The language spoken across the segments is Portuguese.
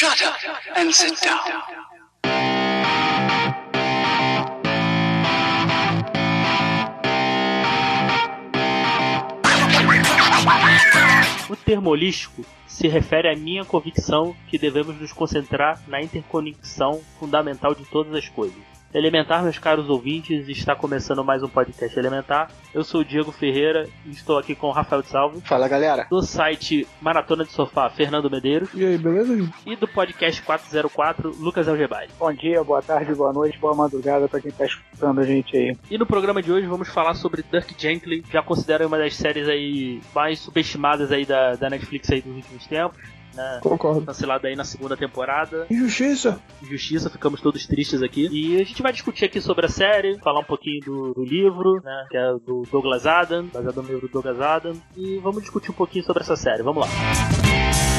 Shut up and sit down. O termo holístico se refere à minha convicção que devemos nos concentrar na interconexão fundamental de todas as coisas. Elementar, meus caros ouvintes, está começando mais um podcast Elementar. Eu sou o Diego Ferreira e estou aqui com o Rafael de Salve, Fala galera. do site Maratona de Sofá, Fernando Medeiros, E aí, beleza? e do podcast 404, Lucas Algebari. Bom dia, boa tarde, boa noite, boa madrugada pra quem tá escutando a gente aí. E no programa de hoje vamos falar sobre Dirk Gently, já considero uma das séries aí mais subestimadas aí da, da Netflix aí dos últimos tempos, né? Concordo. Cancelada aí na segunda temporada. Injustiça! Justiça, ficamos todos tristes aqui. E a gente vai discutir aqui sobre a série, falar um pouquinho do, do livro, né? Que é do Douglas Adam, baseado no livro do Douglas Adam. E vamos discutir um pouquinho sobre essa série. Vamos lá. E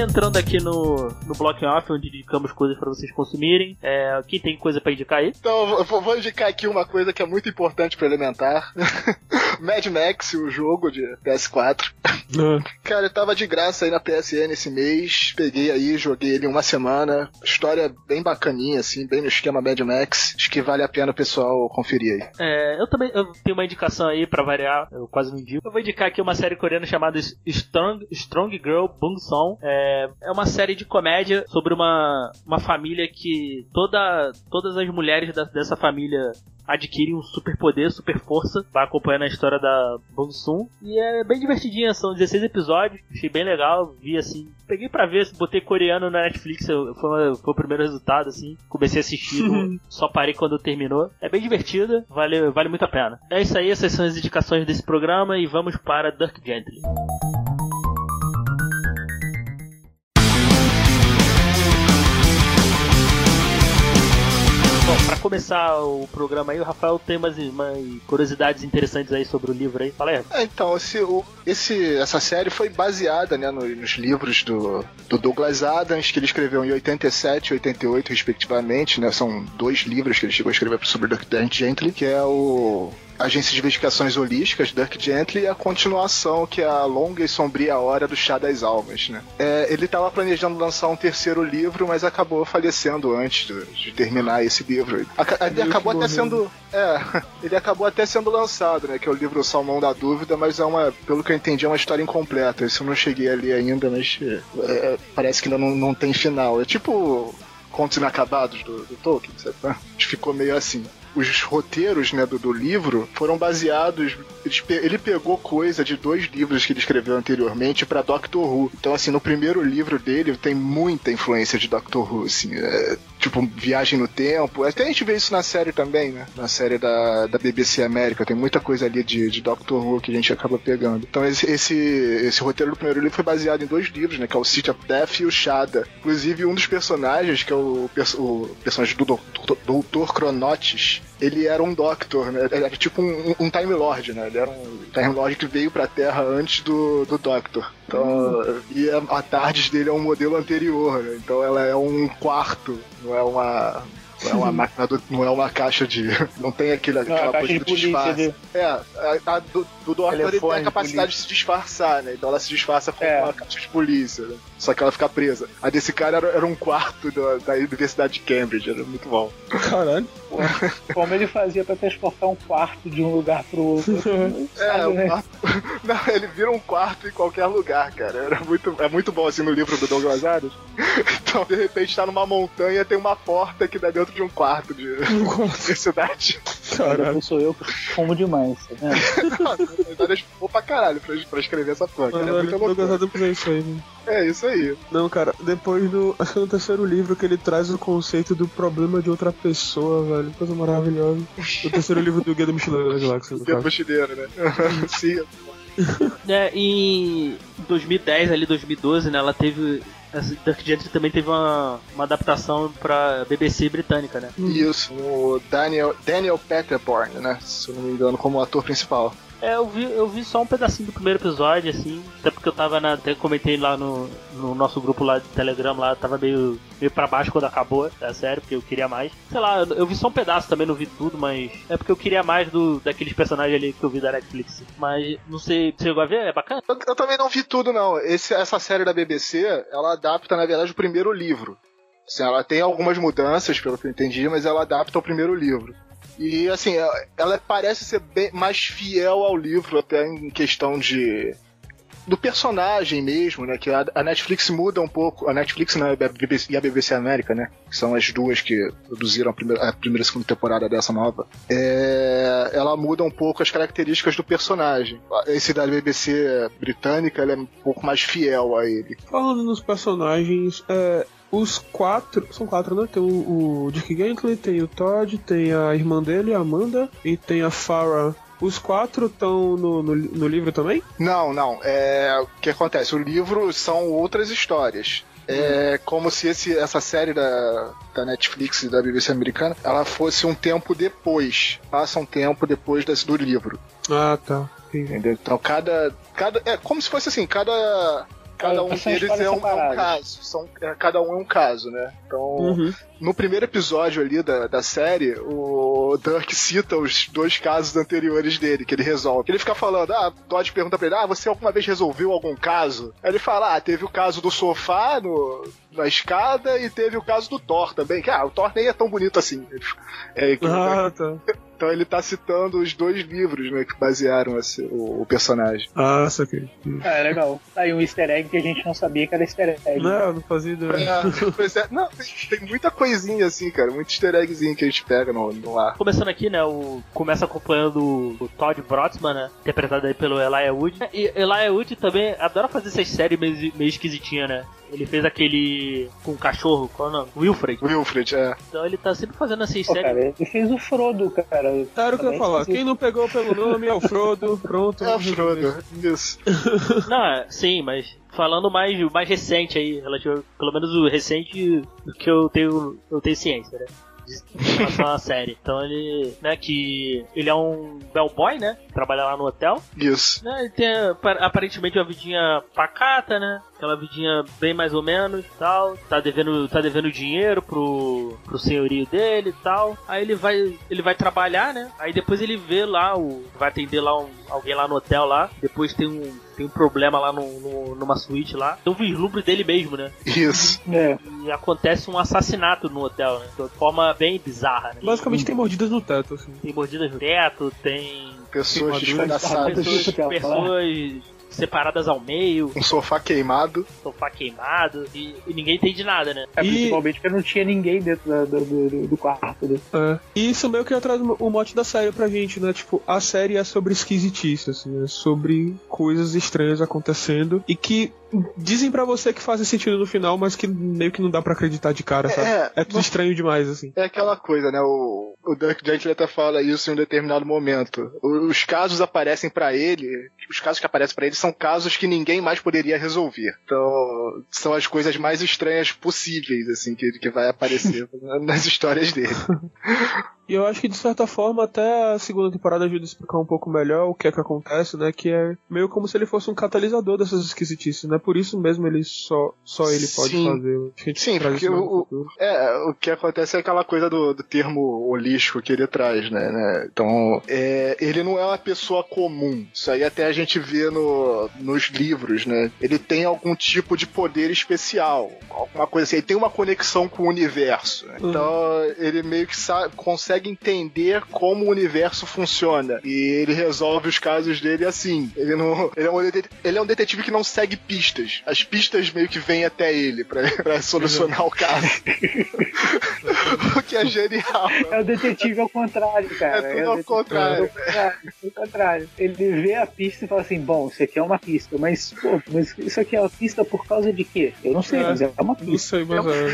entrando aqui no, no Block Off, onde indicamos coisas para vocês consumirem. É, quem tem coisa para indicar aí? Então, eu vou- vou indicar aqui uma coisa que é muito importante pra Elementar. Mad Max, o jogo de PS4. Cara, eu tava de graça aí na PSN esse mês. Peguei aí, joguei ele uma semana. História bem bacaninha, assim, bem no esquema Mad Max. Acho que vale a pena o pessoal conferir aí. É, eu também eu tenho uma indicação aí pra variar, eu quase não indico. Eu vou indicar aqui uma série coreana chamada Strong, Strong Girl Bung Song. É, é uma série de comédia sobre uma, uma família que toda, todas as mulheres da- dessa família adquirem um super poder, super força. Vai acompanhando a história da Soon. E é bem divertidinha, são 16 episódios. Achei bem legal, vi assim. Peguei pra ver, botei coreano na Netflix, foi, foi o primeiro resultado, assim. Comecei a assistir, só parei quando terminou. É bem divertida, vale, vale muito a pena. É isso aí, essas são as indicações desse programa e vamos para Dirk Gently. Bom, pra começar o programa aí, o Rafael tem umas, umas curiosidades interessantes aí sobre o livro aí. Fala aí. É, então, esse, o- esse- essa série foi baseada né, no- nos livros do, do Douglas Adams, que ele escreveu em 87 e 88, respectivamente. Né, são dois livros que ele chegou a escrever sobre Dirk Gently, que é o Agência de Investigações Holísticas, Dirk Gently, e a continuação, que é a Longa e Sombria Hora do Chá das Almas. Né. É, ele estava planejando lançar um terceiro livro, mas acabou falecendo antes de, de terminar esse livro. Aca- Ele acabou até sendo é, ele acabou até sendo lançado, né? Que é o livro Salmão da Dúvida, mas é uma, pelo que eu entendi, é uma história incompleta. Isso eu não cheguei a ler ainda, mas é, é, parece que ainda não, não tem final. É tipo Contos Inacabados do, do Tolkien, sabe? Ficou meio assim. Os roteiros né, do, do livro foram baseados. Ele pegou coisa de dois livros que ele escreveu anteriormente para Doctor Who. Então, assim, no primeiro livro dele tem muita influência de Doctor Who, assim. é, tipo, viagem no tempo. Até a gente vê isso na série também, né? Na série da, da BBC América. Tem muita coisa ali de, de Doctor Who que a gente acaba pegando. Então esse, esse, esse roteiro do primeiro livro foi baseado em dois livros, né? Que é o City of Death e o Shada. Inclusive, um dos personagens, que é o, o personagem do Doutor, Doutor Cronotes, ele era um Doctor, né? Ele era tipo um, um Time Lord, né? Ele era um Time Lord que veio pra Terra antes do, do Doctor. Então, e a, a Tardes dele é um modelo anterior, né? Então ela é um quarto, não é uma. Não é uma máquina do, não é uma caixa de. Não tem aquele, Não, aquela a caixa coisa de do polícia disfarce. de- É, a, a do, do Doctor ele tem a de capacidade de se disfarçar, né? Então ela se disfarça como É. uma caixa de polícia, né? Só que ela fica presa. A desse cara era, era um quarto da, da Universidade de Cambridge, era muito bom. Caralho. Como ele fazia pra transportar um quarto de um lugar pro outro? É, o né? quarto... Não, ele vira um quarto em qualquer lugar, cara. Era muito, é muito bom assim no livro do Douglas Adams. Então, de repente, tá numa montanha tem uma porta que dá dentro de um quarto de universidade. Caralho. Não sou eu que fumo demais, tá vendo? Não, na verdade, pra caralho pra, pra escrever essa. É muita eu tô loucura. isso aí, mano. É isso aí. Não, cara, depois do. Acho que no terceiro livro que ele traz o conceito do problema de outra pessoa, velho. Coisa maravilhosa. O terceiro livro do Guia do Mochileiro da Galáxia, Guia caso. mochileiro, né? Sim. É, em 2010, ali 2012, né, ela teve. Essa Dirk Gently também teve uma, uma adaptação pra BBC britânica, né? Isso, o Daniel, Daniel Peterborn, né? Se eu não me engano, como ator principal. É, eu vi, eu vi só um pedacinho do primeiro episódio, assim, até porque eu tava na. Até comentei lá no, no nosso grupo lá de Telegram lá, tava meio, meio pra baixo quando acabou a série, porque eu queria mais. Sei lá, eu vi só um pedaço também, não vi tudo, mas é porque eu queria mais do daqueles personagens ali que eu vi da Netflix. Mas não sei, você a ver? É bacana? Eu, eu também não vi tudo, não. Esse, essa série da BBC, ela adapta, na verdade, o primeiro livro. Assim, ela tem algumas mudanças, pelo que eu entendi, mas ela adapta o primeiro livro. E, assim, ela, parece ser bem mais fiel ao livro, até em questão de. Do personagem mesmo, né? Que a, Netflix muda um pouco. A Netflix né, e a BBC América, né? Que são as duas que produziram a primeira, a primeira e segunda temporada dessa nova. É, ela muda um pouco as características do personagem. Esse da BBC britânica, ela é um pouco mais fiel a ele. Falando nos personagens, é, os quatro. São quatro, né? Tem o, o Dick Gently, tem o Todd, tem a irmã dele, a Amanda, e tem a Farah. Os quatro estão no, no, no, livro também? Não, não. É, o que acontece? O livro são outras histórias. É como se esse, essa série da, da Netflix e da BBC americana ela fosse um tempo depois. Passa um tempo depois desse, do livro. Ah, tá. Entendeu? Então cada. cada é como se fosse assim, cada cada um deles é um, é um, caso. São, é, cada um é um caso, né? Então, uhum. No primeiro episódio ali da, da série, o Dirk cita os dois casos anteriores dele, que ele resolve. Ele fica falando, ah, Todd pergunta pra ele, ah, você alguma vez resolveu algum caso? Aí ele fala, ah, teve o caso do sofá no, na escada e teve o caso do Thor também, que, ah, o Thor nem é tão bonito assim. É, que, ah, tá. Então ele tá citando os dois livros, né, que basearam esse, o, o, personagem. Ah, saquei. Ah, é legal. Tá aí um easter egg que a gente não sabia que era easter egg. Não, não fazia ideia. É, é, não, tem, tem, muita coisinha assim, cara, muito easter eggzinho que a gente pega no, no ar. Começando aqui, né, o começa acompanhando o, o Todd Brotzman, né, interpretado aí pelo Elijah Wood. E Elijah Wood também adora fazer essas séries meio, meio esquisitinhas, né? Ele fez aquele com o cachorro, qual é o nome? Wilfred. Wilfred, é. Então ele tá sempre fazendo essas séries. Cara, ele fez o Frodo, cara. Claro que eu ia falar. Quem não pegou pelo nome é o Frodo. Pronto. É o Frodo. Isso. Não, sim, mas falando mais, mais recente aí, relativo, pelo menos o recente do que eu tenho, eu tenho ciência, né? Em relação à série. Então ele, né, que ele é um bellboy, né? Trabalha lá no hotel. Isso. Né, ele tem aparentemente uma vidinha pacata, né? Aquela vidinha bem mais ou menos tal. Tá devendo, tá devendo dinheiro pro, pro senhorio dele e tal. Aí ele vai, ele vai trabalhar, né? Aí depois ele vê lá o. Vai atender lá um, alguém lá no hotel lá. Depois tem um tem um problema lá no, no, numa suíte lá. Tem um vislumbre dele mesmo, né? Isso. É. E acontece um assassinato no hotel, né? De forma bem bizarra, né? Basicamente e, tem mordidas no teto, assim. Tem mordidas no teto, tem. Pessoas despedaçadas. Pessoas, pessoas separadas ao meio. Um sofá queimado. Sofá queimado. E, e ninguém entende nada, né? É, principalmente porque não tinha ninguém dentro da, do, do, do, quarto. Né? É. E isso meio que traz o mote da série pra gente, né? Tipo, a série é sobre esquisitice, assim, é sobre coisas estranhas acontecendo e que dizem para você que fazem sentido no final, mas que meio que não dá para acreditar de cara, sabe? É, é tudo mas... estranho demais, assim. É aquela coisa, né? O, o Dirk Gently até fala isso em um determinado momento. Os casos aparecem para ele, os casos que aparecem para ele são casos que ninguém mais poderia resolver. Então, são as coisas mais estranhas possíveis, assim, que, que vai aparecer nas histórias dele. E eu acho que de certa forma até a segunda temporada ajuda a explicar um pouco melhor o que é que acontece, né? Que é meio como se ele fosse um catalisador dessas esquisitices, né? Por isso mesmo ele só, só ele pode Sim. fazer. Sim, porque o, o, é, o que acontece é aquela coisa do, do termo holístico que ele traz, né? né? Então, é, ele não é uma pessoa comum. Isso aí até a gente vê no, nos livros, né? Ele tem algum tipo de poder especial, alguma coisa assim. Ele tem uma conexão com o universo. Né? Então, uhum. ele meio que sabe, consegue consegue entender como o universo funciona. E ele resolve os casos dele assim. Ele não. Ele é um, ele é um detetive que não segue pistas. As pistas meio que vêm até ele pra, pra solucionar o caso. o que é genial. É o detetive ao contrário, cara. É tudo é ao contrário. Ao contrário. Ele vê a pista e fala assim: bom, isso aqui é uma pista, mas, pô, mas isso aqui é uma pista por causa de quê? Eu não sei, é, mas é uma pista. Não sei, mas é. Uma é.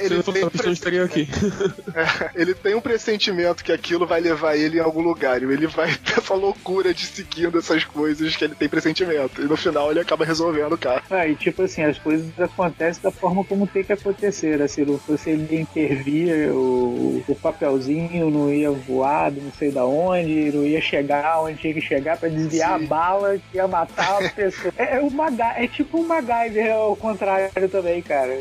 Ele Se eu fosse uma pista, eu estaria aqui. É, ele tem um pressentimento que aquilo vai levar ele em algum lugar. E ele vai ter essa loucura de seguindo essas coisas que ele tem pressentimento. E no final ele acaba resolvendo o cara. Ah, e tipo assim, as coisas acontecem da forma como tem que acontecer. né? Se não fosse ele intervir, o, o papelzinho não ia voar, não sei da onde, não ia chegar onde tinha que chegar pra desviar Sim. a bala que ia matar a pessoa. É, é, o Maga é tipo um MacGyver ao contrário também, cara.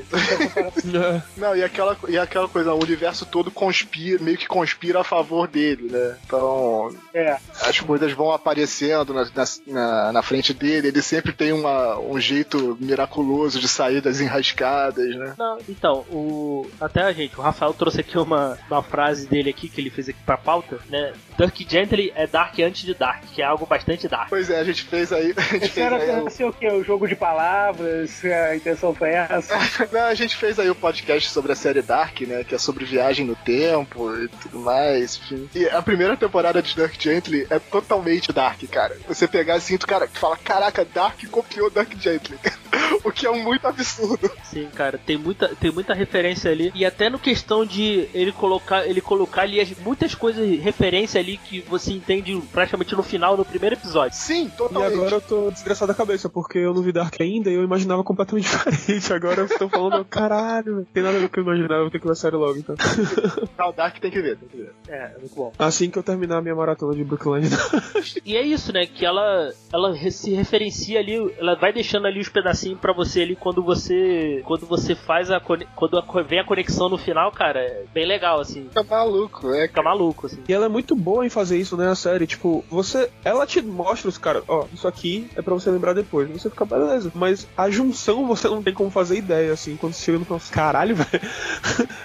Não, e aquela, e aquela coisa, o universo todo conspira, meio que conspira a favor dele, né? Então, É, as coisas vão aparecendo na, na, na- frente dele, ele sempre tem uma, um jeito miraculoso de sair das enrascadas, né? Não, então, o. Até a gente, o Rafael trouxe aqui uma, uma frase dele aqui que ele fez aqui pra pauta, né? Dark Gently é Dark antes de Dark, que é algo bastante Dark. Pois é, a gente fez aí. A gente esse fez era aí pra o, o quê? O jogo de palavras? A intenção foi essa? Não, a gente fez aí o podcast sobre a série Dark, né? Que é sobre viagem no tempo e tudo mais, enfim. E a primeira temporada de Dark Gently é totalmente Dark, cara. Você pegar assim, tu, cara, tu fala, caraca, Dark copiou Dark Gently. o que é muito absurdo. Sim, cara, tem muita, tem muita referência ali. E até no questão de ele colocar, ele colocar ali as- muitas coisas, referência ali que você entende praticamente no final, no primeiro episódio. Sim, E totalmente. agora eu tô desgraçado da cabeça, porque eu não vi Dark ainda e eu imaginava completamente diferente. Agora eu estou falando, caralho, tem nada a ver com o que eu imaginava, eu vou ter que ver a série logo, então. Não, Dark tem que ver, tem que ver. É, muito bom. Assim que eu terminar a minha maratona de Brooklyn. E é isso, né? Que ela, ela se referencia ali, ela vai deixando ali os pedacinhos pra você ali quando você, quando você faz a quando a vem a conexão no final, cara, é bem legal assim. Fica maluco, é. Fica maluco assim. E ela é muito boa em fazer isso, né, a série. Tipo, você. Ela te mostra os caras, ó, isso aqui é pra você lembrar depois. Você fica, beleza. Mas a junção você não tem como fazer ideia, assim. Quando você chega no final, caralho, velho.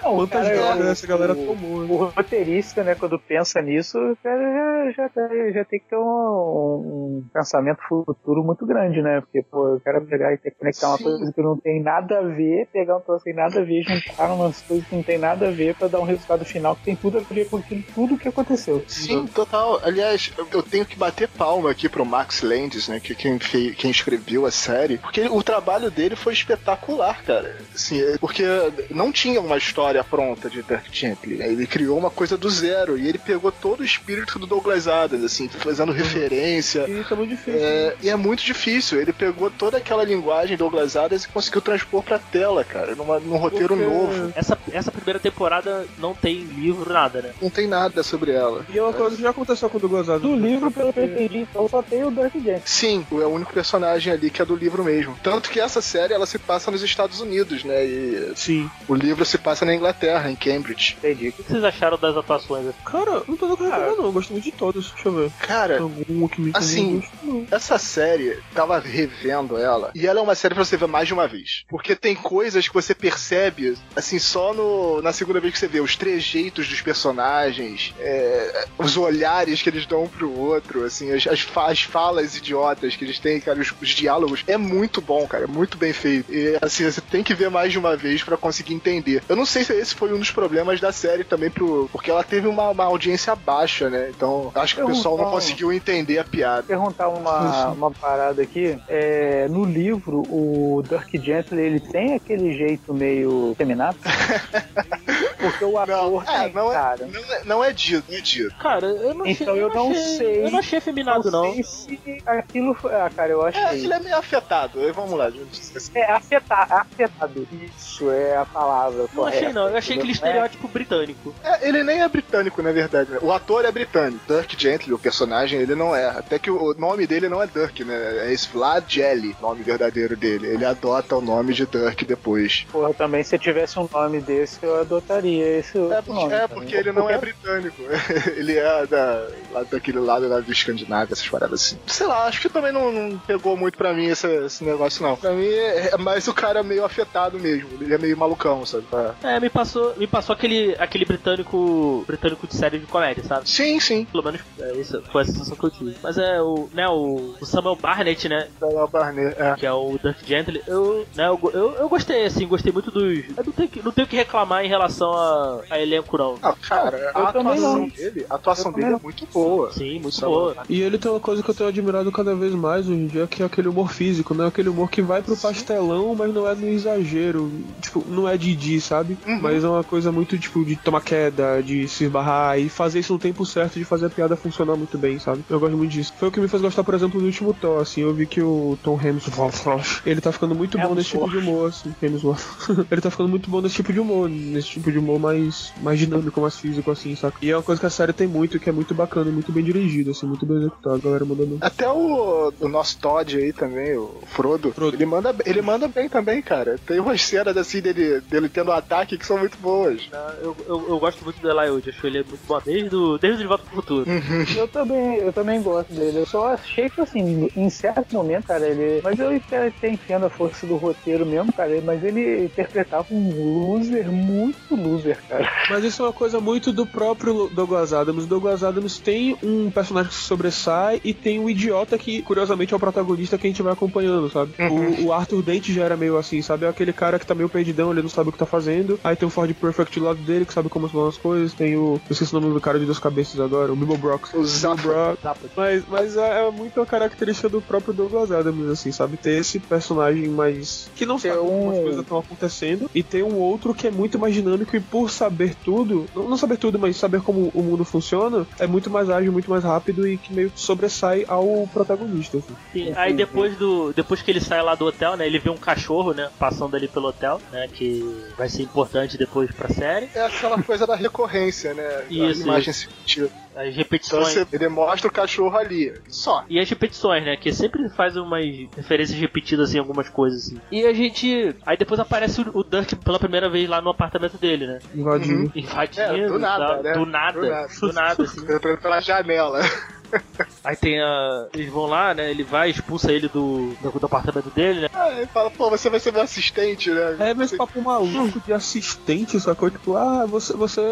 Quantas drogas o- essa galera o- tomou, né? O roteirista, né, quando pensa nisso, o cara já, já, tem- já tem que ter um, um pensamento futuro muito grande, né? Porque, pô, eu quero pegar e ter que conectar uma Sim. coisa que não tem nada a ver, pegar um troço sem nada a ver, juntar umas coisas que não tem nada a ver pra dar um resultado final que tem tudo a ver com aquilo, tudo que aconteceu. Sim, total. Aliás, eu- tenho que bater palma aqui pro Max Landis, né? Que quem, fez, quem escreveu a série. Porque o trabalho dele foi espetacular, cara. Assim, é- porque não tinha uma história pronta de Dark Gently. Ele criou uma coisa do zero. E ele pegou todo o espírito do Douglas Adams, assim, fazendo referência. E isso é muito difícil. É, e é muito difícil. Ele pegou toda aquela linguagem Douglas Adams e conseguiu transpor pra tela, cara, numa, num roteiro Porque- novo. Essa, essa primeira temporada não tem livro, nada, né? Não tem nada sobre ela. E é uma coisa que já aconteceu com o Douglas Adams. Do livro, pelo que eu entendi, então só tem o Dark Gently. Sim, é o único personagem ali que é do livro mesmo. Tanto que essa série ela se passa nos Estados Unidos, né? E Sim. o livro se passa na Inglaterra, em Cambridge. Entendi. O que vocês acharam das atuações? Cara, não tô dando reclamar, não. Eu gosto muito de todos. Deixa eu ver. Cara, Algum que me Assim, não gosto, não. essa série, tava revendo ela, e ela é uma série pra você ver mais de uma vez. Porque tem coisas que você percebe, assim, só no, na segunda vez que você vê. Os trejeitos dos personagens, é, os olhares que eles dão um pro outro, assim, as, as, as falas idiotas que eles têm, cara, os, os diálogos. É muito bom, cara, é muito bem feito. E, assim, você tem que ver mais de uma vez pra conseguir entender. Eu não sei se esse foi um dos problemas da série também, pro, porque ela teve uma, uma audiência baixa, né? Então, acho que o pessoal não conseguiu entender a piada. perguntar uma, uma parada aqui. É, no livro, o Dirk Gently, ele tem aquele jeito meio feminado? Porque o ator Não, é, tem, não é- cara. Não é, não é dito, não é dito. Cara, eu não achei, Então eu não achei- sei. Eu não achei afeminado, não. sei se aquilo foi... Ah, cara, eu É, achei. ele é meio afetado. Aí, Vamos lá, gente. É, afetado, afetado. Isso é a palavra Não correta. achei, não. Eu achei aquele entendeu? estereótipo britânico. É, ele nem é britânico, na verdade. né? O ator é britânico. Dirk Gently, o personagem, ele não é. Até que o nome dele não é Dirk, né? É esse Vlad Jelly, nome verdadeiro dele. Ele adota o nome de Dirk depois. Porra, também se eu tivesse um nome desse, eu adotaria esse É outro porque, nome. é cara. porque ele não é britânico. ele é da, lá daquele lado lá do Escandinávia, essas paradas assim. Sei lá, acho que também não, não pegou muito pra mim esse, esse negócio, não. Pra mim é, é mais o cara meio afetado mesmo. Ele é meio malucão, sabe? Pra- É, me passou, me passou aquele, aquele britânico britânico de série de comédia, sabe? Sim, sim. Pelo menos é, isso foi a sensação que eu tive. Mas é o, né, o, o Samuel Barnett, né? Da Barney, é. Que é o Dirk Gently, eu, né, eu, eu, eu gostei, assim, gostei muito dos. Eu não tenho, que, não tenho que reclamar em relação a, a elenco, não. Ah, cara, a atuação não. dele, a atuação dele é muito boa. Sim, muito Sabe? boa. E ele tem uma coisa que eu tenho admirado cada vez mais hoje em dia, que é aquele humor físico, né? Aquele humor que vai pro pastelão, mas não é no exagero. Tipo, não é Didi, sabe? Uhum. Mas é uma coisa muito, tipo, de tomar queda, de se esbarrar e fazer isso no tempo certo de fazer a piada funcionar muito bem, sabe? Eu gosto muito disso. Foi o que me fez gostar, por exemplo, do último Thor, assim. Eu vi que o Tom Hemsworth, ele tá ficando muito bom nesse tipo de humor, assim. Hemsworth. ele tá ficando muito bom nesse tipo de humor, nesse tipo de humor mais, mais dinâmico, mais físico, assim, saca? E é uma coisa que a série tem muito, que é muito bacana e muito bem dirigido, assim, muito bem executado. A galera mandando Até o, o nosso Todd aí também, o Frodo, Frodo. Ele, manda, ele manda bem também, cara. Tem umas cenas assim dele, dele tendo um ataque que são muito boas. Eu, eu, eu gosto muito do Eli Wood, acho ele muito bom desde, o, desde o De Volta pro Futuro. Eu também, eu também gosto dele. Eu só achei que assim, em certo momento, cara, ele. Mas eu até entendo a força do roteiro mesmo, cara. Mas ele interpretava um loser muito loser, cara. Mas isso é uma coisa muito do próprio Douglas Adams. O Douglas Adams tem um personagem que se sobressai e tem um idiota que, curiosamente, é o protagonista que a gente vai acompanhando, sabe? O, o Arthur Dente já era meio assim, sabe? É aquele cara que tá meio perdidão, ele não sabe o que tá fazendo. Aí tem o Ford Perfect do lado dele, que sabe como vão as coisas. Tem o. Eu esqueci o nome do cara de duas cabeças agora, o Bilbo Brox. O Zappa. Brock. Zappa. Mas, mas é, é muito a característica do próprio Douglas Adams, assim, sabe? Ter esse personagem mais. que não Ter sabe como as um- coisas estão acontecendo. E ter um outro que é muito mais dinâmico e por saber tudo, não saber tudo, mas saber como o mundo funciona, é muito mais ágil, muito mais rápido e que meio que sobressai ao protagonista. Assim. Sim, aí depois do. Depois que ele sai lá do hotel, né? Ele vê um cachorro, né? Passando ali pelo hotel, né? Que vai ser importante depois pra série. É aquela coisa da recorrência, né? Isso, a imagem se repetindo. As Então repetições. você, ele mostra o cachorro ali. Só. E as repetições, né? Que sempre faz umas referências repetidas em algumas coisas, assim. E a gente. Aí depois aparece o, o Dirk pela primeira vez lá no apartamento dele, né? Invadindo. Uhum. Invadindo. É, do nada, né? Do nada. Do nada. Do nada, assim. Pela janela. Aí tem a. Eles vão lá, né? Ele vai, expulsa ele do, do, do apartamento dele, né? Aí fala, pô, você vai ser meu assistente, né? É, mas Você- papo maluco de assistente, sacou? Tipo, ah, você, você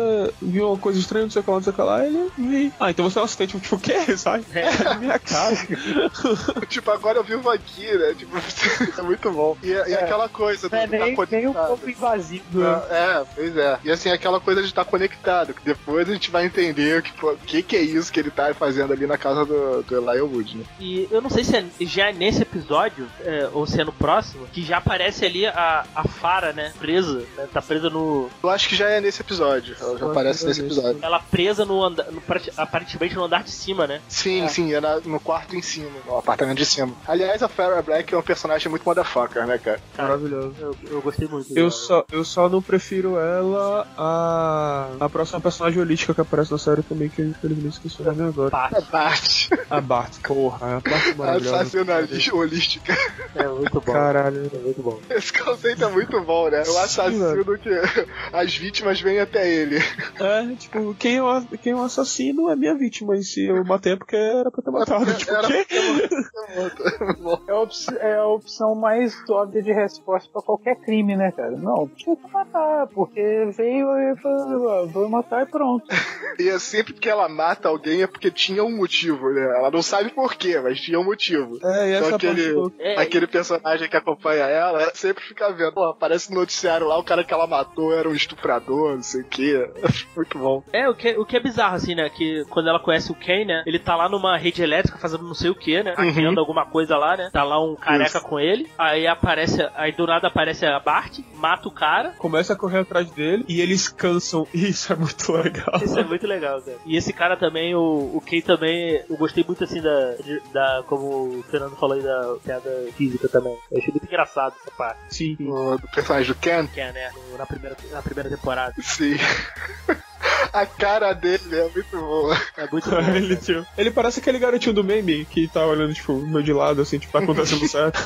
viu uma coisa estranha, não sei o que lá, não sei o que lá, ele vi. Ah, então você é um assistente, tipo, o quê? Sabe? É, na minha casa. Tipo, agora eu vivo aqui, né? Tipo, é muito bom. E, e aquela coisa Não é do tá nem, nem um pouco invasivo. né? É, pois é. E assim, aquela coisa de estar conectado, que depois a gente vai entender o que, que, que é isso que ele tá fazendo ali na casa do, do Elijah Wood, né? E eu não sei se é já é nesse episódio, é, ou se é no próximo, que já aparece ali a, a Fara, né? Presa, né? Tá presa no. Eu acho que já é nesse episódio. Ela já aparece nesse é nesse. episódio. Ela presa no, anda, no aparentemente no andar de cima, né? Sim, É. sim, é na- no quarto em cima, no apartamento de cima. Aliás, a Farrah Black é um personagem muito motherfucker, né, cara? Maravilhoso. Eu, eu gostei muito. Eu dela. só, eu só não prefiro ela a. a próxima personagem holística que aparece na série também, que eu infelizmente esqueci o nome agora. Parte. A parte A Bart, porra, a Bart é maravilhosa. assassinalista holística. É muito bom. Caralho. É muito bom. Esse conceito é muito bom, né? O assassino que as vítimas vêm até ele. É, tipo, quem é, o, quem é assassino é minha vítima, e se eu matei é porque era pra ter matado. Tipo, Era- o quê? É a, opção, é a opção mais óbvia de resposta pra qualquer crime, né, cara? Não, precisa matar, porque veio e falou, "Ah, vou matar e pronto. E é sempre que ela mata alguém é porque tinha um motivo, né? Ela não sabe por quê, mas tinha um motivo. É, e Então essa aquele. É, aquele personagem que acompanha ela sempre fica vendo. Pô, aparece no noticiário lá, o cara que ela matou era um estuprador, não sei o quê. Muito bom. É, o que, o que é bizarro, assim, né? Que quando ela conhece o Ken, né? Ele tá lá numa rede elétrica fazendo não sei o que, né? Uhum. Hackeando alguma coisa lá, né? Tá lá um careca Isso. com ele. Aí aparece. Aí do nada aparece a Bart, mata o cara. Começa a correr atrás dele e eles cansam. Isso é muito legal. Isso é muito legal, cara. E esse cara também, o, o Ken também, eu gostei muito assim da, da. Como o Fernando falou aí da piada física também. Eu achei muito engraçado essa parte. Sim. O do personagem do Ken. Ken, né? no- Na primeira, na primeira temporada. Sim. A cara dele é muito boa. É muito bom. ele, tipo, ele parece aquele garotinho do meme que tá olhando, tipo, meio de lado, assim, tipo, tá acontecendo certo.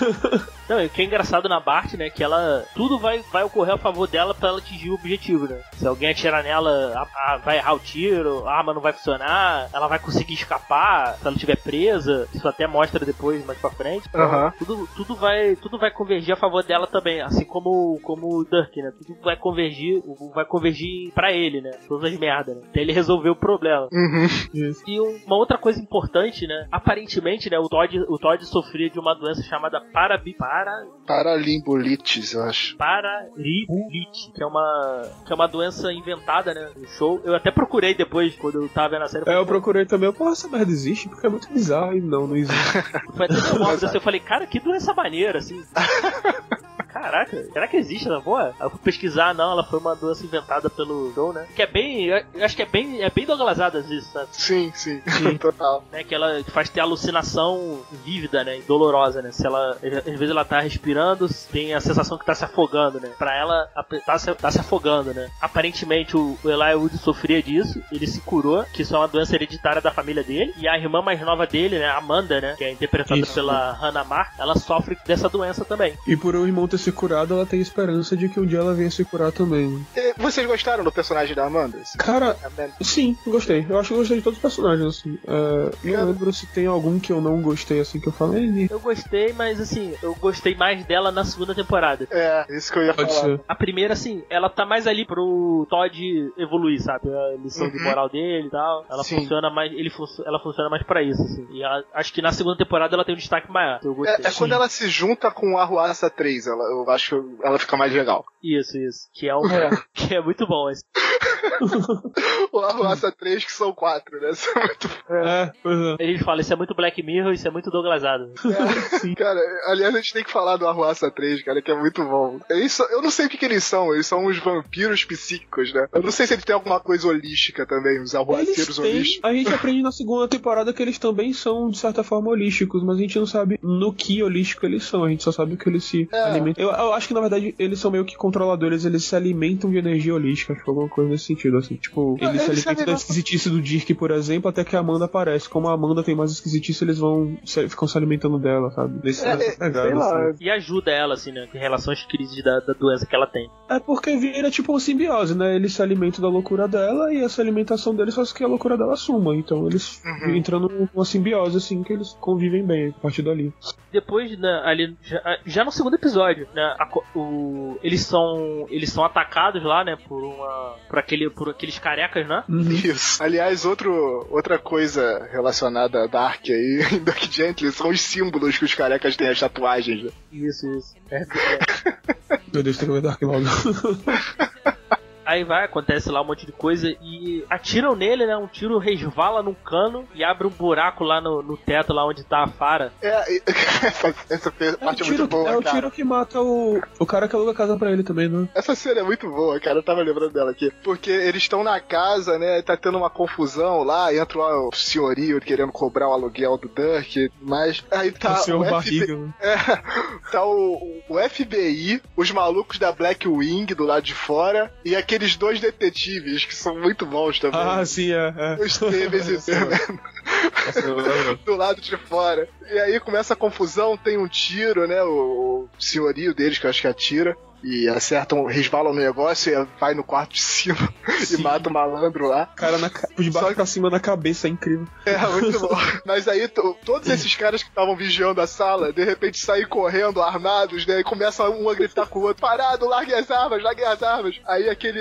Não, e o que é engraçado na Bart, né? Que ela. Tudo vai, vai ocorrer a favor dela pra ela atingir o objetivo, né? Se alguém atirar nela, a- a- vai errar o tiro, a arma não vai funcionar, ela vai conseguir escapar se ela estiver presa. Isso até mostra depois, mais pra frente. Então. Tudo, tudo, vai, tudo vai convergir a favor dela também, assim como, como o Dirk, né? Tudo vai convergir, vai convergir pra ele, né? As merdas, né? Até ele resolver o problema. Uhum. Isso. E um- uma outra coisa importante, né? Aparentemente, né, o Todd, o Todd sofria de uma doença chamada parabi, para Paralimbolites, eu acho. Pararibulite, que é uma que é uma doença inventada, né, no show. Eu até procurei depois quando eu tava vendo a série. É, eu procurei também, eu, porra, essa merda existe? Porque é muito bizarro. E não, não existe. Foi até assim, eu falei, cara, que doença maneira, assim. Caraca, será que existe essa porra? Aí eu fui pesquisar, não, ela foi uma doença inventada pelo Joe, né? Que é bem. Eu acho que é bem. É bem Douglasada isso, sabe? Sim, sim, total. Né, que ela faz ter alucinação vívida, né? E dolorosa, né? Se ela. Às vezes ela tá respirando, tem a sensação que tá se afogando, né? Pra ela, tá se, tá se afogando, né? Aparentemente o, o Eli Wood sofria disso, ele se curou, que isso é uma doença hereditária da família dele. E a irmã mais nova dele, né? Amanda, né? Que é interpretada Isso. pela Hannah Mark, ela sofre dessa doença também. e por o irmão ter se curado, ela tem esperança de que um dia ela venha se curar também. E vocês gostaram do personagem da Amanda? Cara, sim, gostei. Eu acho que eu gostei de todos os personagens, assim. É, não lembro se tem algum que eu não gostei, assim, que eu falei. Eu gostei, mas assim, eu gostei mais dela na segunda temporada. É, isso que eu ia Pode falar. ser. A primeira, assim, ela tá mais ali pro Todd evoluir, sabe? A lição de Uhum. moral dele e tal. Ela Sim. funciona mais. Ele func- ela funciona mais pra isso, assim. E a- acho que na segunda temporada ela tem um destaque maior. Eu gostei. É, é quando ela se junta com a Arruaça 3, ela, eu acho que ela fica mais legal. Isso, isso. Que é, um, É. que é muito bom esse. O Arruaça 3, que são quatro, né? Isso é muito É, pois é. A gente fala, isso é muito Black Mirror, isso é muito Douglasado. Cara, aliás, a gente tem que falar do Arruaça 3, cara, que é muito bom. Eles são- eu não sei o que, que eles são, eles são uns vampiros psíquicos, né? Eu não sei se ele tem alguma coisa holística também, os Eles arruaceiros têm, holísticos. a gente aprende na segunda temporada que eles também são, de certa forma, holísticos, mas a gente não sabe no que holístico eles são, a gente só sabe que eles se É. alimentam. Eu, eu acho que, na verdade, eles são meio que controladores, eles se alimentam de energia holística, acho que alguma coisa nesse sentido, assim. Tipo, Ah, eles se eles se alimentam da alimentam- esquisitice do Dirk, por exemplo, até que a Amanda aparece. Como a Amanda tem mais esquisitice, eles vão se- ficam se alimentando dela, sabe? Nesse, É, nessa é, pegada, Sei lá, assim. E ajuda ela, assim, né? Em relação às crises da, da doença que ela tem. É porque vira tipo uma simbiose, né? Eles se alimentam da loucura dela e essa alimentação deles faz com que a loucura dela suma. Então eles Uhum. entram numa simbiose, assim, que eles convivem bem a partir dali. Depois, né, ali, já, já no segundo episódio, né, a o, eles são eles são atacados lá, né, por uma por aquele por aqueles carecas, né? Isso. Aliás, outro, outra coisa relacionada a Dark aí, Dark Gently, são os símbolos que os carecas têm, as tatuagens. Né? Isso, isso. É, é. Meu Deus, tem que ver Dark logo. Aí vai, acontece lá um monte de coisa e atiram nele, né? Um tiro resvala num cano e abre um buraco lá no, no teto, lá onde tá a Fara. É, essa, essa É o parte é, tiro, muito boa, é o cara. tiro que mata o, o cara que aluga a casa pra ele também, né? Essa cena é muito boa, cara. Eu tava lembrando dela aqui. Porque eles estão na casa, né? Tá tendo uma confusão lá. Entra lá o senhorio querendo cobrar o aluguel do Dirk. Mas aí tá o seu o, FBI, barriga. né? é, tá o, o FBI, os malucos da Black Wing do lado de fora. E aqueles dois detetives que são muito bons também. Ah, sim, é. é. Os Teves e do lado de fora. E aí começa a confusão, tem um tiro, né? O, o senhorio deles, que eu acho que atira. E acertam, resvalam no negócio e vai no quarto de cima e Sim. mata o malandro lá. Cara na, de baixo Só- pra cima na cabeça, é incrível. É, muito bom. Mas aí to- todos esses caras que estavam vigiando a sala, de repente saem correndo, armados, né? E começa um a gritar com o outro: Parado, larguem as armas, larguem as armas. Aí aquele.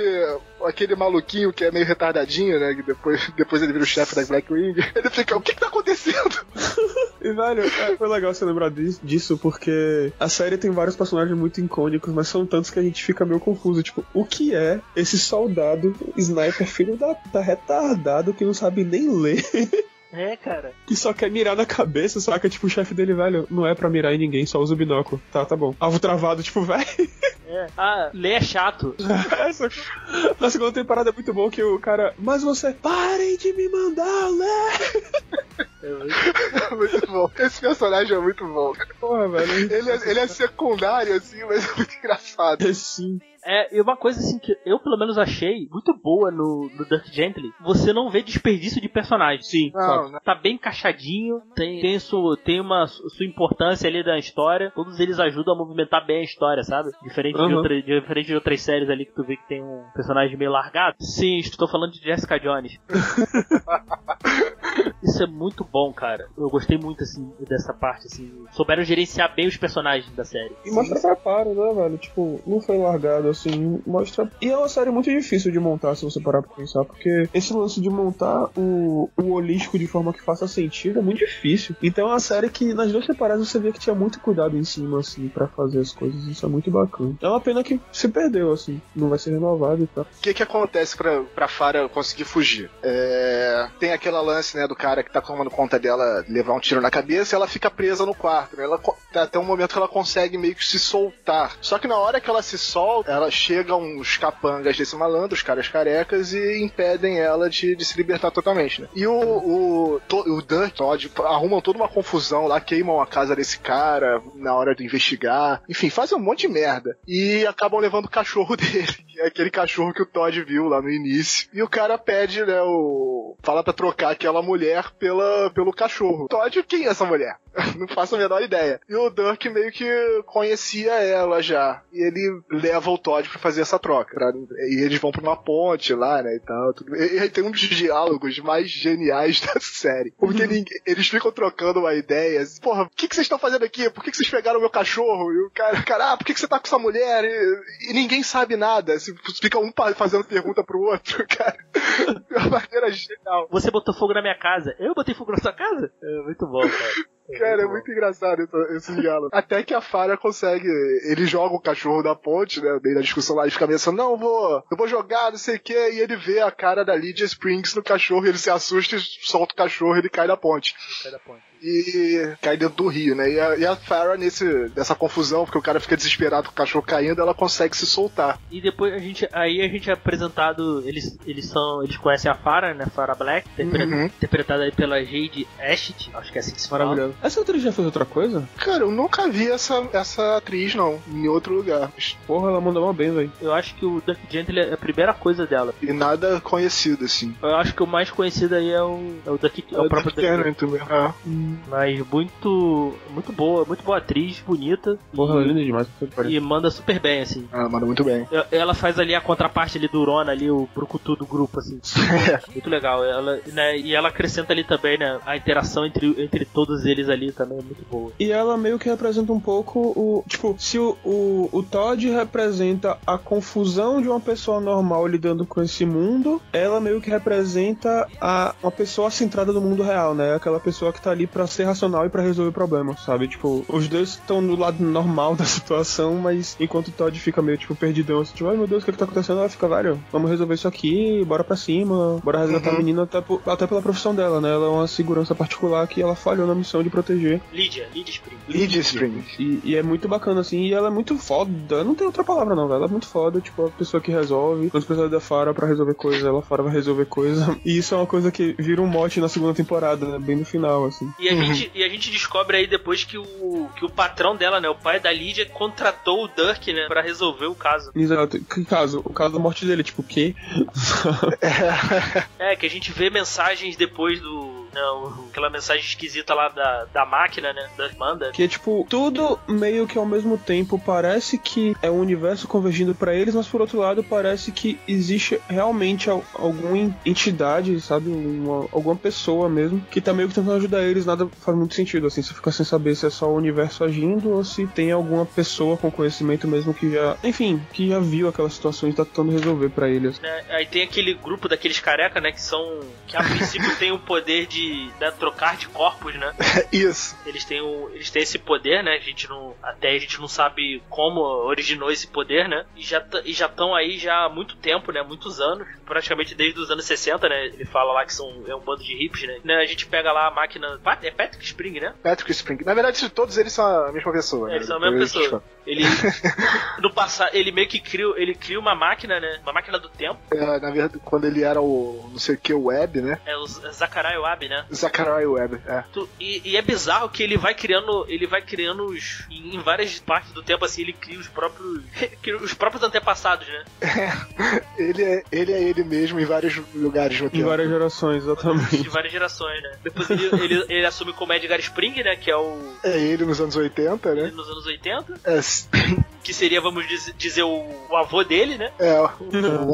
Aquele maluquinho que é meio retardadinho, né? Que depois, depois ele vira o chefe da Blackwing. Ele fica, o que que tá acontecendo? E, velho, é, foi legal você lembrar dis- disso, porque a série tem vários personagens muito icônicos, mas são tantos que a gente fica meio confuso. Tipo, o que é esse soldado sniper filho da, da retardado que não sabe nem ler, É, cara. que só quer mirar na cabeça, saca? Tipo, o chefe dele, velho, não é pra mirar em ninguém, só usa o binóculo. Tá, tá bom. Alvo travado, tipo, velho. É. Ah, ler é chato. Essa- Na segunda temporada é muito bom que o cara. Mas você. Parem de me mandar ler! muito bom. Esse personagem é muito bom. Porra, velho. Ele é, ele é secundário, assim, mas é muito engraçado. é sim. É, e uma coisa assim que eu pelo menos achei muito boa no, no Dirk Gently, você não vê desperdício de personagem. Sim, Não, não. Tá bem encaixadinho, tem, tem, sua, tem uma sua importância ali da história. Todos eles ajudam a movimentar bem a história, sabe? Diferente, de, Uhum. outra, diferente de outras séries ali que tu vê que tem um personagem meio largado. Sim, estou falando de Jessica Jones. Isso é muito bom, cara. Eu gostei muito, assim, dessa parte, assim. Souberam gerenciar bem os personagens da série. E mostra preparo, né, velho? Tipo, não foi largado assim, mostra. E é uma série muito difícil de montar, se você parar pra pensar, porque esse lance de montar o, o holístico de forma que faça sentido é muito difícil. Então é uma série que nas duas temporadas você vê que tinha muito cuidado em cima, assim, para fazer as coisas. Isso é muito bacana. É uma pena que se perdeu, assim, não vai ser renovado e tal. O que que acontece pra, pra Farah conseguir fugir? É, tem aquela lance, né, do cara que tá tomando conta dela levar um tiro na cabeça ela fica presa no quarto, né? Ela co- tá até um momento que ela consegue meio que se soltar. Só que na hora que ela se solta, ela chega uns capangas desse malandro, os caras carecas, e impedem ela de, de se libertar totalmente, né? E o, o, to- o Dirk, Todd, arrumam toda uma confusão lá, queimam a casa desse cara na hora de investigar. Enfim, fazem um monte de merda. E acabam levando o cachorro dele, que é aquele cachorro que o Todd viu lá no início. E o cara pede, né, o... fala pra trocar aquela mulher pela, pelo cachorro. Todd, quem é essa mulher? Não faço a menor ideia. E o Dirk meio que conhecia ela já. E ele leva o Todd pra fazer essa troca. pra- E eles vão pra uma ponte lá, né, e tal. Tudo. E, e aí tem um dos diálogos mais geniais da série. Porque ninguém- eles ficam trocando uma ideia. assim, Porra, o que, que vocês estão fazendo aqui? Por que, que vocês pegaram meu cachorro? E o cara, cara, ah, por que, que você tá com essa mulher? E, e ninguém sabe nada. Assim, fica um fazendo pergunta pro outro, cara. De uma maneira genial. Você botou fogo na minha casa. Eu botei fogo na sua casa? É muito bom, cara. Cara, é muito engraçado esse, diálogo. Até que a Farah consegue. Ele joga o cachorro da ponte, né? Meio da discussão lá, ele fica pensando, não, eu vou, eu vou jogar, não sei o quê. E ele vê a cara da Lydia Springs no cachorro, ele se assusta e solta o cachorro e ele cai da ponte. E cai dentro do rio, né? E a, e a Farah, nesse, nessa confusão, porque o cara fica desesperado com o cachorro caindo, ela consegue se soltar. E depois a gente. Aí a gente é apresentado. Eles, eles são. Eles conhecem a Farah, né? Farah Black, interpre- Uhum. interpretada aí pela Jade Ashton. Acho que é assim que se fala. Maravilhoso. Essa atriz já fez outra coisa? Cara, eu nunca vi essa, essa atriz, não, em outro lugar. Porra, ela mandou uma bem, velho. Eu acho que o Dirk Gently é a primeira coisa dela. E nada conhecido, assim. Eu acho que o mais conhecido aí é o, é o, Duck, é o próprio Duck. Cameron também. Ah. Mas muito. Muito boa, muito boa atriz, bonita. Porra, e, linda demais. e manda super bem, assim. ah, manda muito bem. Ela faz ali a contraparte ali do Rona, ali, o brucutu do grupo, assim. muito legal. Ela, né, e ela acrescenta ali também, né? A interação entre, entre todos eles ali também é muito boa. E ela meio que representa um pouco o. Tipo, se o, o, o Todd representa a confusão de uma pessoa normal lidando com esse mundo, ela meio que representa a, uma pessoa centrada no mundo real, né? Aquela pessoa que tá ali pra ser racional e pra resolver o problema, sabe? Tipo, os dois estão no lado normal da situação, mas enquanto o Todd fica meio, tipo, perdidão, assim, tipo, ai meu Deus, o que, que tá acontecendo? Ela fica, velho, vamos resolver isso aqui, bora pra cima, bora resgatar Uhum. a menina até, até pela profissão dela, né? Ela é uma segurança particular que ela falhou na missão de proteger. Lydia, Lydia Spring. Lydia Springs. E, e é muito bacana, assim, e ela é muito foda. Não tem outra palavra, não, velho. Ela é muito foda, tipo, a pessoa que resolve. Quando precisa da Farah pra resolver coisa, ela Farah vai resolver coisa. E isso é uma coisa que vira um mote na segunda temporada, né? Bem no final, assim. E a, gente, e a gente descobre aí depois que o, que o patrão dela, né, o pai da Lydia, contratou o Dirk, né, pra resolver o caso. Exato. Que caso? O caso da morte dele, tipo, o quê? É, que a gente vê mensagens depois do. Não, aquela mensagem esquisita lá da, da máquina, né? Da manda. Que é tipo, tudo meio que ao mesmo tempo parece que é o universo convergindo pra eles, mas por outro lado parece que existe realmente al- alguma entidade, sabe? Uma- alguma pessoa mesmo que tá meio que tentando ajudar eles. Nada faz muito sentido, assim. Você fica sem saber se é só o universo agindo ou se tem alguma pessoa com conhecimento mesmo que já, enfim, que já viu aquela situação e tá tentando resolver pra eles. Né? Aí tem aquele grupo daqueles careca, né? Que são. Que a princípio tem o poder de né, trocar de corpos, né? Isso. Eles têm, o, eles têm esse poder, né? A gente não, até a gente não sabe como originou esse poder, né? E já e já estão aí já há muito tempo, né? Muitos anos, praticamente desde os anos 60, né? Ele fala lá que são é um bando de hips, né? Né, A gente pega lá a máquina, Pat- é Patrick Spring, né? Patrick Spring. Na verdade, todos eles são a mesma pessoa. É, né? eles são a mesma pessoa. Ele no passado, ele meio que cria, ele cria uma máquina, né? Uma máquina do tempo. É, na verdade, quando ele era o não sei o que, o Web, né? É o Zachariah Webb, né? Zachariah Web, é. Tu- E, e é bizarro que ele vai criando, ele vai criando os, em, em várias partes do tempo assim, ele cria os próprios, cria os próprios antepassados, né? Ele é, ele é ele mesmo em vários lugares no Em tempo. várias gerações, exatamente. De várias gerações, né? Depois ele, ele, ele assume como Edgar Spring, né? Que é o É ele nos anos 80, ele né? nos anos 80. É, que seria, vamos dizer, o, o avô dele, né? É, o-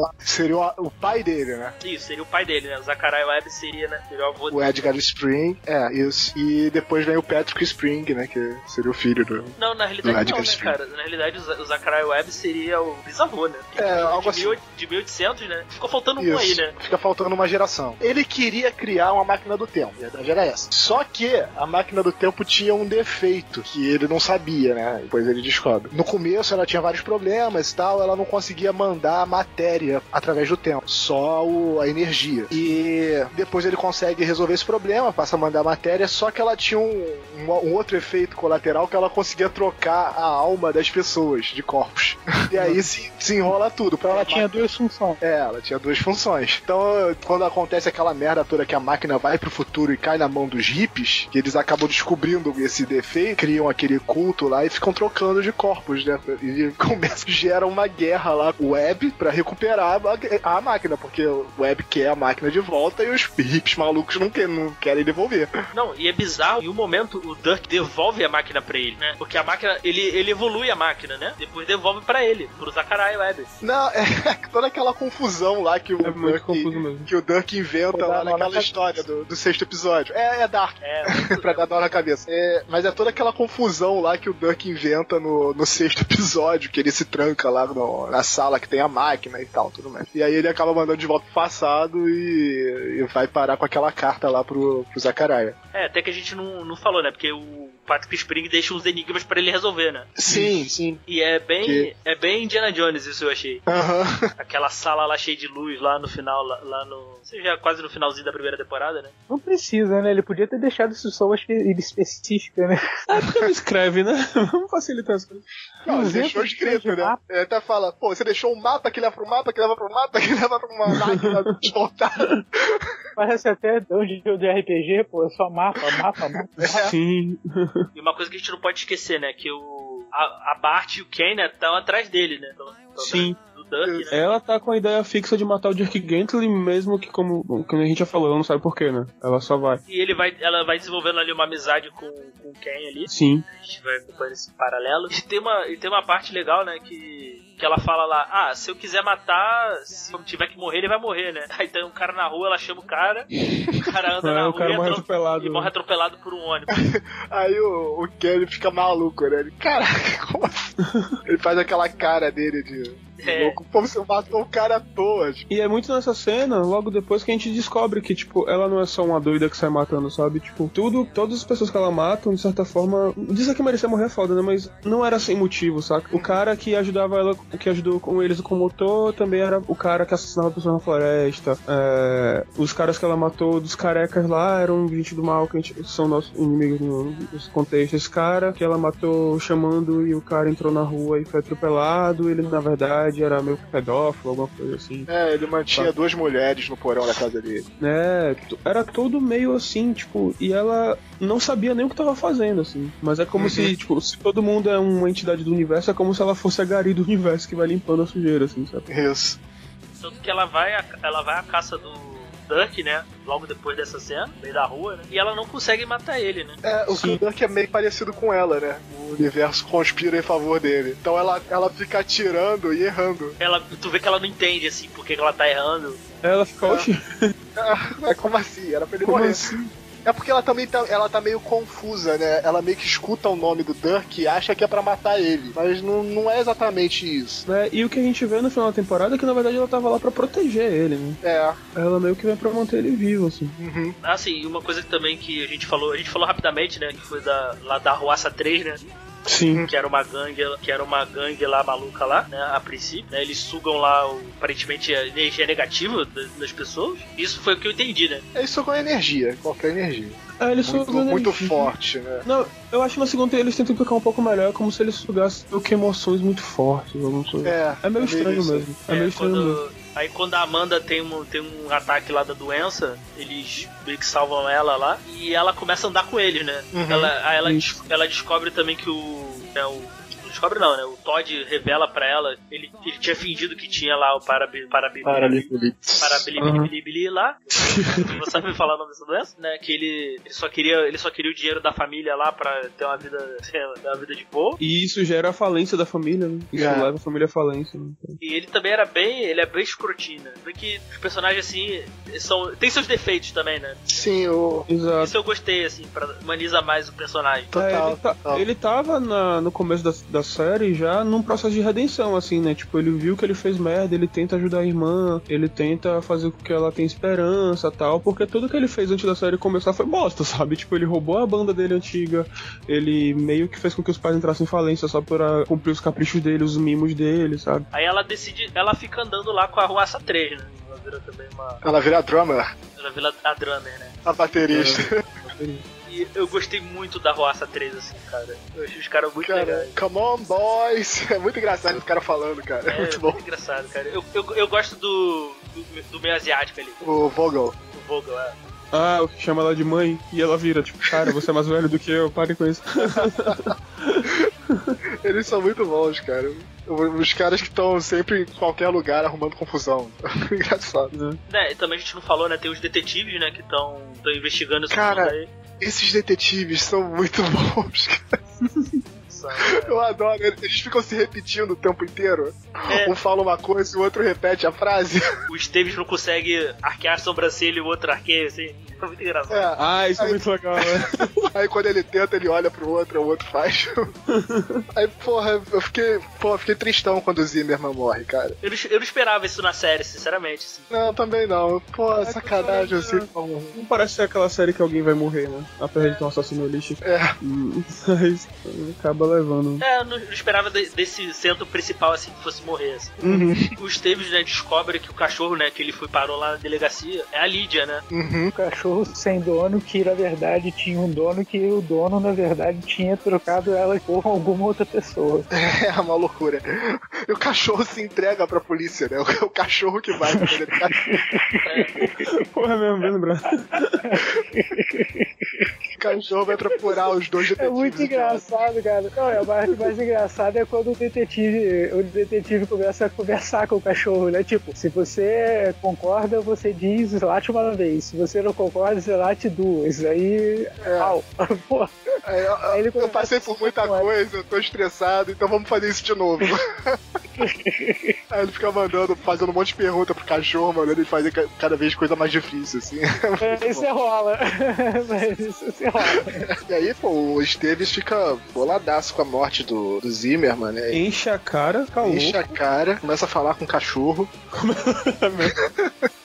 o- seria o, o pai dele, né? Isso, seria o pai dele, né? O Zachariah Webb seria, né? Seria o avô O dele. Edgar Spring, é, isso. E depois vem o Patrick Spring, né? Que seria o filho do. Não, na realidade não, né, Spring. cara? Na realidade, o Z- o Zachariah Webb seria o bisavô, né? É, algo de, assim. 1800, de 1800, né? Ficou faltando um aí, Isso. né? Fica faltando uma geração. Ele queria criar uma máquina do tempo. A verdade era essa. Só que a máquina do tempo tinha um defeito que ele não sabia, né? Depois ele descobre. No começo ela tinha vários problemas e tal, ela não conseguia mandar a matéria através do tempo, só o- a energia. E depois ele consegue resolver esse problema, passa a mandar a matéria, só que ela tinha um, um- um outro efeito colateral que ela conseguia trocar a alma das pessoas, de corpos. E aí se desenrola tudo. Pra Ela tinha duas funções. é, ela tinha duas funções. Então, quando acontece aquela merda toda que a máquina vai pro futuro e cai na mão dos hippies, que eles acabam descobrindo esse defeito, criam aquele culto lá e ficam trocando de corpos, né? E começa, gera uma guerra lá com o Web pra recuperar a, a máquina, porque o Web quer a máquina de volta e os hippies malucos não, quer, não querem devolver. Não, e é bizarro, em um momento o Dirk devolve a máquina pra ele, né? Porque a máquina, ele, ele evolui a máquina, né? Depois devolve pra ele, pro Zachariah Webb. Não, é toda aquela confusão lá que o É Dirk- que o Dirk inventa lá naquela história do, do sexto episódio. É, é Dark. É, pra dar dó na cabeça. É, mas é toda aquela confusão lá que o Dirk inventa no, no sexto episódio, que ele se tranca lá no- na sala que tem a máquina e tal, tudo mais. E aí ele acaba mandando de volta pro passado e, e vai parar com aquela carta lá pro, pro Zachariah. É, até que a gente não, não falou, né? Porque o Patrick Spring deixa uns enigmas pra ele resolver, né? Sim, sim. E é bem, Que- é bem Indiana Jones isso eu achei. Aham. Aquela sala lá cheia de luz lá no final, lá, lá no. Você já quase no finalzinho da primeira temporada, né? Não precisa, né? Ele podia ter deixado isso só espe- específica, né? É porque não escreve, né? Vamos facilitar as coisas. Não, ele 200 deixou escrito, né? mapa. Ele até fala, pô, você deixou um mapa que leva pro mapa, que leva pro mapa, que leva pra uma máquina desmontada. Parece até dungeon de RPG, pô, é só mapa, mapa, mapa. Sim. E uma coisa que a gente não pode esquecer, né? Que o. A, a Bart e o Ken, né, estão atrás dele, né? Tão, tão Sim. atrás Né? Ela tá com a ideia fixa de matar o Dirk Gently, mesmo que, como, como a gente já falou, ela não sabe porquê, né? Ela só vai. E ele vai, ela vai desenvolvendo ali uma amizade com, com o Ken ali. Sim. A gente vai acompanhando esse paralelo. E tem uma, e tem uma parte legal, né? Que, que ela fala lá: Ah, se eu quiser matar, se eu tiver que morrer, ele vai morrer, né? Aí tem um cara na rua, ela chama o cara, o cara anda É, na o rua cara e, morre atro- atropelado. e morre atropelado por um ônibus. Aí o, o Kenny fica maluco, né? Ele, caraca, como assim? Ele faz aquela cara dele de, de É. louco. Pô, você matou o cara à toa. Tipo, E é muito nessa cena, logo depois que a gente descobre que, tipo, ela não é só uma doida que sai matando, sabe? Tipo, tudo, todas as pessoas que ela mata, de certa forma, diz que merecia morrer é foda, né? Mas não era sem motivo, saca? O cara que ajudava ela, que ajudou com eles com o motor, também era o cara que assassinava pessoas na floresta. É, os caras que ela matou dos carecas lá eram gente do mal, que a gente- são nossos inimigos no, nesse contexto. Esse cara que ela matou chamando e o cara entrou na rua e foi atropelado, ele na verdade era meio que pedófilo, alguma coisa assim. é, ele mantinha Tá. duas mulheres no porão da casa dele. É, era todo meio assim, tipo, e ela não sabia nem o que tava fazendo, assim. Mas é como Uhum. se, tipo, se todo mundo é uma entidade do universo, é como se ela fosse a Gari do universo que vai limpando a sujeira, assim, sabe? Isso. Tanto que ela vai, ela vai à caça do Dirk, né? Logo depois dessa cena, no meio da rua, né? E ela não consegue matar ele, né? É, o Sim. Dirk é meio parecido com ela, né? O universo conspira em favor dele. Então ela, ela fica atirando e errando. Ela, tu vê que ela não entende, assim, porque ela tá errando. Ela fica, É. É como assim? Era pra ele como morrer. assim? É porque ela também tá, ela tá meio confusa, né? Ela meio que escuta o nome do Dirk e acha que é pra matar ele. Mas não, não é exatamente isso. Né? E o que a gente vê no final da temporada é que na verdade ela tava lá pra proteger ele, né? É. Ela meio que vem pra manter ele vivo, assim. Uhum. Ah, sim, e uma coisa também que a gente falou, a gente falou rapidamente, né? Que foi da, lá da Ruaça 3, né? Sim. Que era uma gangue, que era uma gangue lá maluca lá, né? A princípio, né? Eles sugam lá o, aparentemente a energia negativa das, das pessoas. Isso foi o que eu entendi, né? É isso com energia, qualquer energia. É, eles Muito, sugam muito energia. forte, né? Não, eu acho que na segunda eles tentam explicar um pouco melhor, como se eles sugassem meio que emoções muito fortes, alguma coisa. É, É meio estranho isso. mesmo. É, meio estranho mesmo. Aí quando a Amanda tem um, tem um ataque lá da doença, eles meio que salvam ela lá e ela começa a andar com eles, né? Uhum. Ela, aí ela, des- ela descobre também que o, né, o- descobre não, né? O Todd revela pra ela, ele, ele tinha fingido que tinha lá o Parabili Parabili Parabilibili lá. Você sabe falar o nome dessa doença? Né? Que ele, ele só queria ele só queria o dinheiro da família lá pra ter uma vida, ter uma vida de boa. E isso gera a falência da família, né? Isso É. leva a família à falência. Né? E ele também era bem, ele é bem né? Porque os personagens assim são tem seus defeitos também, né? Sim, o. Exato. Isso eu gostei assim, pra humanizar mais o personagem. Total, É, ele, tá- total. ele tava na- no começo da, da série já num processo de redenção, assim, né? Tipo, ele viu que ele fez merda, ele tenta ajudar a irmã, ele tenta fazer com que ela tenha esperança tal, porque tudo que ele fez antes da série começar foi bosta, sabe? Tipo, ele roubou a banda dele antiga, ele meio que fez com que os pais entrassem em falência só pra cumprir os caprichos dele, os mimos dele, sabe? Aí ela decide, ela fica andando lá com a Ruaça 3, né? Ela vira também uma. Ela vira drummer, Ela vira a drummer, né? a baterista. E eu gostei muito da Ruaça 3, assim, cara. Eu achei os caras muito Cara, legais. come on, boys! É muito engraçado esse cara falando, cara. É, É, muito muito bom. engraçado, cara. Eu, eu, eu gosto do, do, do meio asiático ali, O Vogel. o Vogel, é. Ah, o que chama ela de mãe, e ela vira, tipo, cara, você é mais velho do que eu, pare com isso. Eles são muito bons, cara. Os caras que estão sempre em qualquer lugar arrumando confusão. Engraçado. Né, e também a gente não falou, né? Tem os detetives, né, que estão investigando esse Cara, aí. Esses detetives são muito bons, cara. Eu adoro. Eles ficam se repetindo o tempo inteiro. É. Um fala uma coisa e o outro repete a frase. O Esteves não consegue arquear a sobrancelha e o outro arqueia, assim. É muito engraçado. É. Ah, isso é muito legal, né? Aí quando ele tenta, ele olha pro outro, o outro faz. Aí, porra, eu fiquei. Pô, eu fiquei tristão quando o Zimmerman morre, cara. Eu, não, eu não esperava isso na série, sinceramente. Assim. Não, também não. Pô, sacanagem, eu assim. falei, Não parece ser aquela série que alguém vai morrer, né? Apesar de ter um assassino holístico. É. Hum, Mas acaba levando. É, eu não, não esperava de- desse centro principal, assim, que fosse morrer, assim. Uhum. O Esteves, né, descobre que o cachorro, né, que ele foi parou lá na delegacia, é a Lídia, né? Uhum. Um cachorro sem dono que na verdade tinha um dono que o dono na verdade tinha trocado ela por alguma outra pessoa. É uma loucura. E o cachorro se entrega pra polícia, né? O cachorro que vai pra delegacia. Porra, é mesmo, bem lembrado. O cachorro vai procurar os dois É detetives. muito engraçado, cara. Não, é a parte mais engraçada é quando o detetive, o detetive começa a conversar com o cachorro, né? Tipo, se você concorda, você diz late uma vez. Se você não concorda, você late duas. Aí. É. Au. Pô, Aí, eu, Aí ele eu passei por muita coisa, eu tô estressado, então vamos fazer isso de novo. Aí ele fica mandando, fazendo um monte de pergunta pro cachorro, mandando ele fazer ca- cada vez coisa mais difícil, assim. é, isso é rola. Mas isso, isso é rola. E aí, pô, o Esteves fica boladaço com a morte do, do Zimmerman, né? Enche a cara, calou. Enche a cara, começa a falar com o cachorro.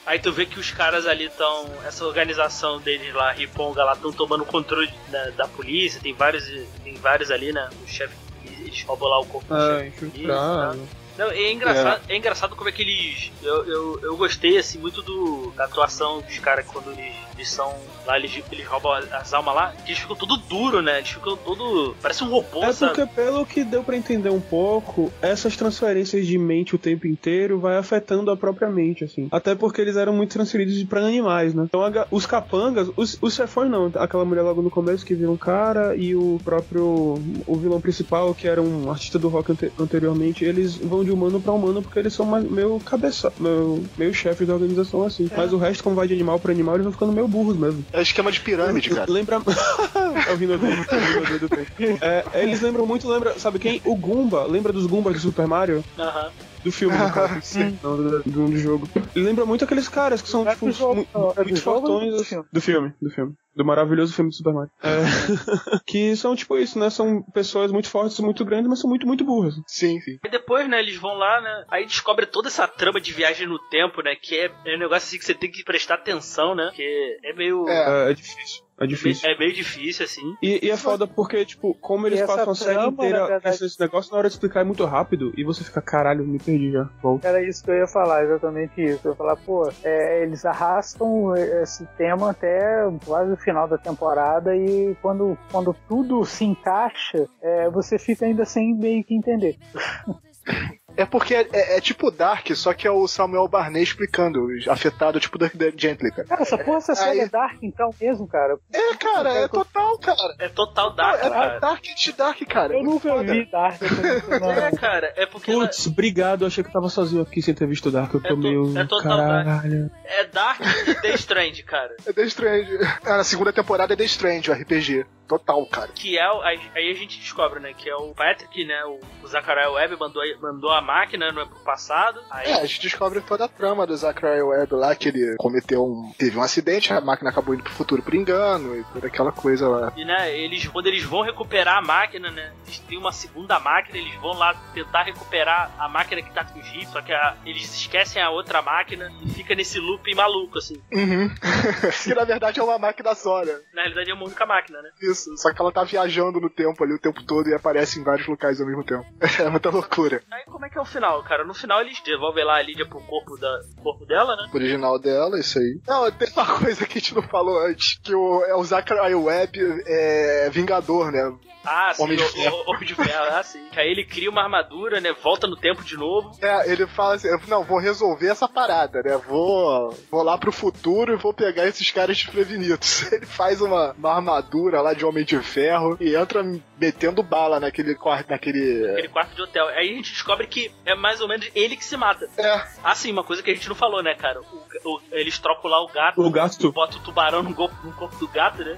Aí tu vê que os caras ali estão. Essa organização deles lá, Riponga, lá, estão tomando controle da, da polícia. Tem vários, tem vários ali, né? O chefe eles roubam lá o corpo do Ah, chefe infiltrado. Não, é engraçado, é. engraçado como é que eles. Eu, eu, eu gostei assim muito do, da atuação dos caras quando eles, eles são. Lá eles, eles roubam as almas lá, que eles ficam todo duro, né? Eles ficam todo. Parece um robô, É sabe? porque, pelo que deu pra entender um pouco, essas transferências de mente o tempo inteiro vai afetando a própria mente, assim. Até porque eles eram muito transferidos pra animais, né? Então, a os capangas, os, os chefões não, aquela mulher logo no começo que vira um cara e o próprio o vilão principal, que era um artista do rock ante- anteriormente, eles vão de humano pra humano porque eles são mais, meio cabeça, meio, meio chefes da organização, assim. Mas o resto, como vai de animal pra animal, eles vão ficando meio burros mesmo. É esquema de pirâmide, cara. Lembra. é o Rinodê, é do tempo. É, eles lembram muito, lembra, sabe quem? O Goomba. Lembra dos Goombas do Super Mario? Aham. Do filme, no caso. Do, do, do jogo. Ele lembra muito aqueles caras que são, É tipo, do jogo, é muito ou fortões. do assim. filme? Do filme, do filme. Do maravilhoso filme do Super Mario. É, que são, tipo, isso, né? São pessoas muito fortes, muito grandes, mas são muito, muito burras. Sim, sim. E depois, né, eles vão lá, né? Aí descobre toda essa trama de viagem no tempo, né? Que é, é um negócio assim que você tem que prestar atenção, né? Que é meio. É. É, é difícil. É difícil. É meio difícil, assim. E, e é foda porque, tipo, como eles passam a série inteira esse negócio, na hora de explicar é muito rápido e você fica, caralho, me perdi já. Volta. Era isso que eu ia falar, exatamente isso. Eu ia falar, pô, é, eles arrastam esse tema até quase o final da temporada e quando, quando tudo se encaixa, é, você fica ainda sem meio que entender. É porque é, é- é tipo Dark, só que é o Samuel Barney explicando, afetado tipo Dark Gently, cara. Cara, essa porra, essa série Aí- é Dark então mesmo, cara. É, cara, é total, cara. É total Não, dark, é cara. Dark de Dark, cara. Eu É nunca foda. vi Dark. tô- não- É, cara, é porque ela- Putz, obrigado, eu achei que eu tava sozinho aqui sem ter visto Dark. Eu É tô meio. é total Caralho. é Dark e The Strange, cara. É The Strange. Ah, na segunda temporada é The Strange, o RPG. Total, cara. Que é. Aí a gente descobre, né? Que é o Patrick, né? O, o Zachariah Webb mandou, mandou a máquina né, pro passado. Aí É, a gente descobre toda a trama do Zachary Webb lá, que ele cometeu um. teve um acidente, a máquina acabou indo pro futuro por engano e toda aquela coisa lá. E, né, eles, quando eles vão recuperar a máquina, né? Eles têm uma segunda máquina, eles vão lá tentar recuperar a máquina que tá com o Jeep, só que a- eles esquecem a outra máquina e fica nesse loop maluco, assim. Uhum. que na verdade é uma máquina só, né? Na realidade é uma única máquina, né? Isso. Só que ela tá viajando no tempo ali o tempo todo e aparece em vários locais ao mesmo tempo. É muita loucura. Aí como é que é o final, cara? No final eles devolvem lá a Lídia pro corpo, da, corpo dela, né? O original dela, isso aí. Não, tem uma coisa que a gente não falou antes, que o, é o Zachary Webb é Vingador, né? Ah, sim, Homem de o, Ferro. o, Homem de Ferro, ah, sim. Que aí ele cria uma armadura, né? Volta no tempo de novo. É, ele fala assim, não, vou resolver essa parada, né? Vou, vou lá pro futuro e vou pegar esses caras desprevenidos. Ele faz uma, uma armadura lá de Homem de Ferro e entra metendo bala naquele quarto, naquele... Aquele quarto de hotel. Aí a gente descobre que é mais ou menos ele que se mata. É, Ah, sim, uma coisa que a gente não falou, né, cara? O- o- eles trocam lá o gato. O gato. Bota o tubarão no, corpo- no corpo do gato, né?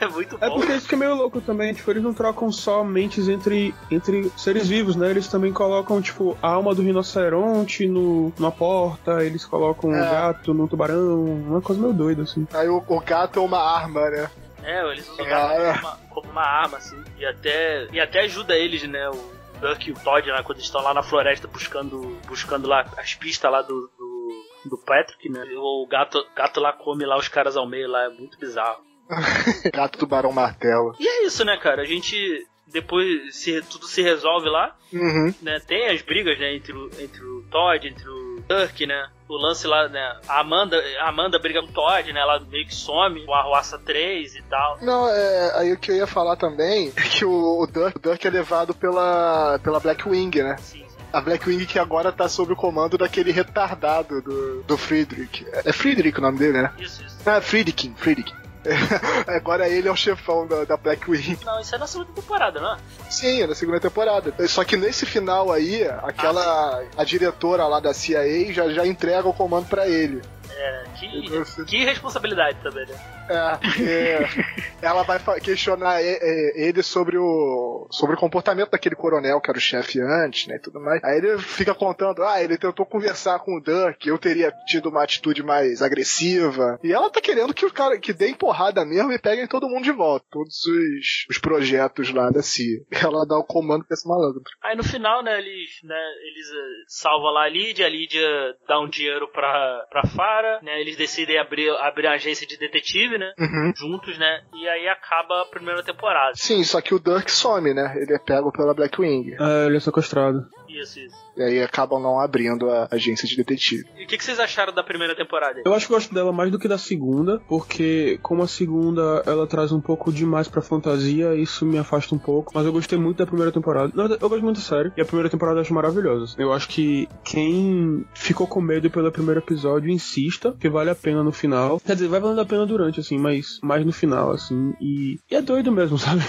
É muito É bom. porque isso que é meio louco também, tipo, eles não trocam só mentes entre, entre seres vivos, né? Eles também colocam, tipo, a alma do rinoceronte no, na porta, eles colocam o É. gato no tubarão, uma coisa meio doida, assim. aí o, o gato é uma arma, né? É, eles usam como uma, como uma arma, assim. E até, e até ajuda eles, né? O Duck e o Todd, né? Quando eles estão lá na floresta buscando, buscando lá as pistas lá do, do, do Patrick, né? O gato, gato lá come lá os caras ao meio lá, é muito bizarro. Gato tubarão martelo. E é isso, né, cara? A gente. Depois se, tudo se resolve lá, Uhum. né? Tem as brigas, né, entre o, entre o Todd, entre o Dirk, né? O lance lá, né? A Amanda, a Amanda briga com o Todd, né? Ela meio que some, o Arruaça 3 e tal. Não, é, aí o que eu ia falar também é que o, o, Dirk, o Dirk é levado pela, pela Blackwing, né? Sim, sim. A Blackwing que agora tá sob o comando daquele retardado do, do Friedrich. É Friedrich o nome dele, né? Isso, isso. Ah, Friedkin, Friedkin. agora ele é o chefão da, da Blackwing. Não, isso é na segunda temporada, não é? Sim, é na segunda temporada. Só que nesse final aí, aquela. a diretora lá da CIA já, já entrega o comando pra ele. É, que, Nossa. que responsabilidade também, né? É, porque ela vai questionar ele sobre o sobre o comportamento daquele coronel que era o chefe antes, né, e tudo mais. Aí ele fica contando, ah, ele tentou conversar com o Duck, eu teria tido uma atitude mais agressiva. E ela tá querendo que o cara que dê porrada mesmo e peguem todo mundo de volta, todos os, os projetos lá da CIA. Ela dá o comando pra esse malandro. Aí no final, né, eles, né, eles eh, salvam lá a Lídia, a Lídia dá um dinheiro pra, pra Fara, né, eles decidem abrir, abrir a agência de detetive, né, Uhum. juntos, né, e aí acaba a primeira temporada. Sim, só que o Duck some, né? Ele é pego pela Blackwing. É, ele é sequestrado. Isso, isso. E aí acabam não abrindo a agência de detetive. E o que, que vocês acharam da primeira temporada? Eu acho que eu gosto dela mais do que da segunda, porque como a segunda ela traz um pouco demais pra fantasia, isso me afasta um pouco. Mas eu gostei muito da primeira temporada. Na verdade, eu gosto muito da série. E a primeira temporada eu acho maravilhosa. Eu acho que quem ficou com medo pelo primeiro episódio insista, que vale a pena no final. Quer dizer, vai valendo a pena durante, assim, mas mais no final, assim. E, e é doido mesmo, sabe?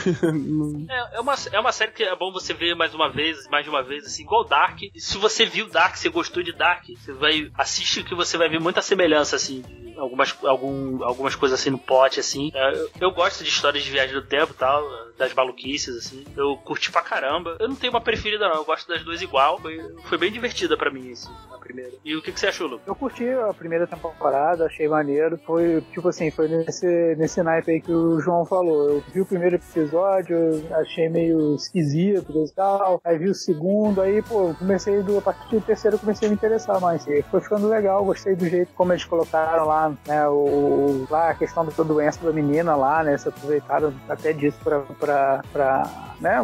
É, é, uma, é uma série que é bom você ver mais uma vez, mais de uma vez, assim, igual Dark. E se você viu Dark, você gostou de Dark, você vai. Assiste que você vai ver muita semelhança, assim, algumas, algum, algumas coisas assim no pote, assim. É, eu, gosto de histórias de viagem do tempo e tal, das maluquices, assim. Eu curti pra caramba. Eu não tenho uma preferida, não, eu gosto das duas igual. Foi, foi bem divertida pra mim, assim, a primeira. E o que, que você achou, Lu? Eu curti a primeira temporada, achei maneiro. Foi, tipo assim, foi nesse, nesse naipe aí que o João falou. Eu vi o primeiro episódio, achei meio esquisito e tal. Aí vi o segundo, aí, pô, comecei do, a partir do terceiro comecei a me interessar mais. E foi ficando legal, gostei do jeito como eles colocaram lá né, o, lá a questão da doença da menina lá, né, se aproveitaram até disso pra né,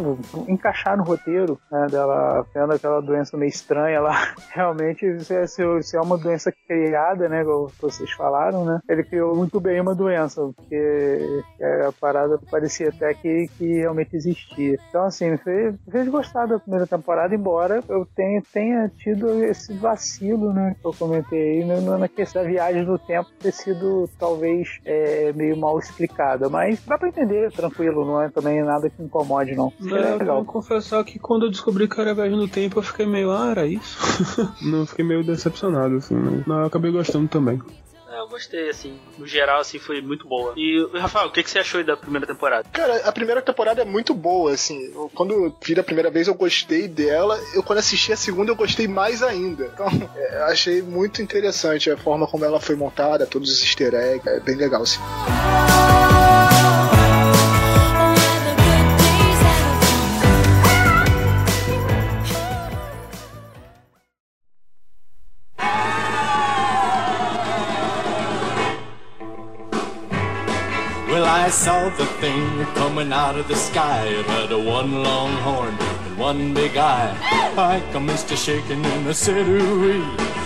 encaixar no roteiro né, dela tendo aquela doença meio estranha lá. Realmente, se é, se é uma doença criada, né, como vocês falaram, né, ele criou muito bem uma doença, porque a parada parecia até que, que realmente existia. Então, assim, me fez, me fez gostar da primeira temporada, embora eu tenha, tenha tido esse vacilo, né, que eu comentei aí, né, na questão da viagem no tempo ter sido, talvez, é, meio mal explicada. Mas dá pra entender, tranquilo, não é também nada que incomode, não. Não, eu vou confessar que quando eu descobri que era viagem no tempo, eu fiquei meio, ah, era isso? não, fiquei meio decepcionado, assim, né? Não, eu acabei gostando também. É, eu gostei, assim, no geral, assim, foi muito boa. E, Rafael, o que, que você achou da primeira temporada? Cara, a primeira temporada é muito boa, assim. Eu, quando eu vi da primeira vez, eu gostei dela. Eu, quando assisti a segunda, eu gostei mais ainda. Então, é, achei muito interessante a forma como ela foi montada, todos os easter eggs. É bem legal, assim. I saw the thing coming out of the sky. It had a one long horn and one big eye. I commenced to shaking and I said, ooh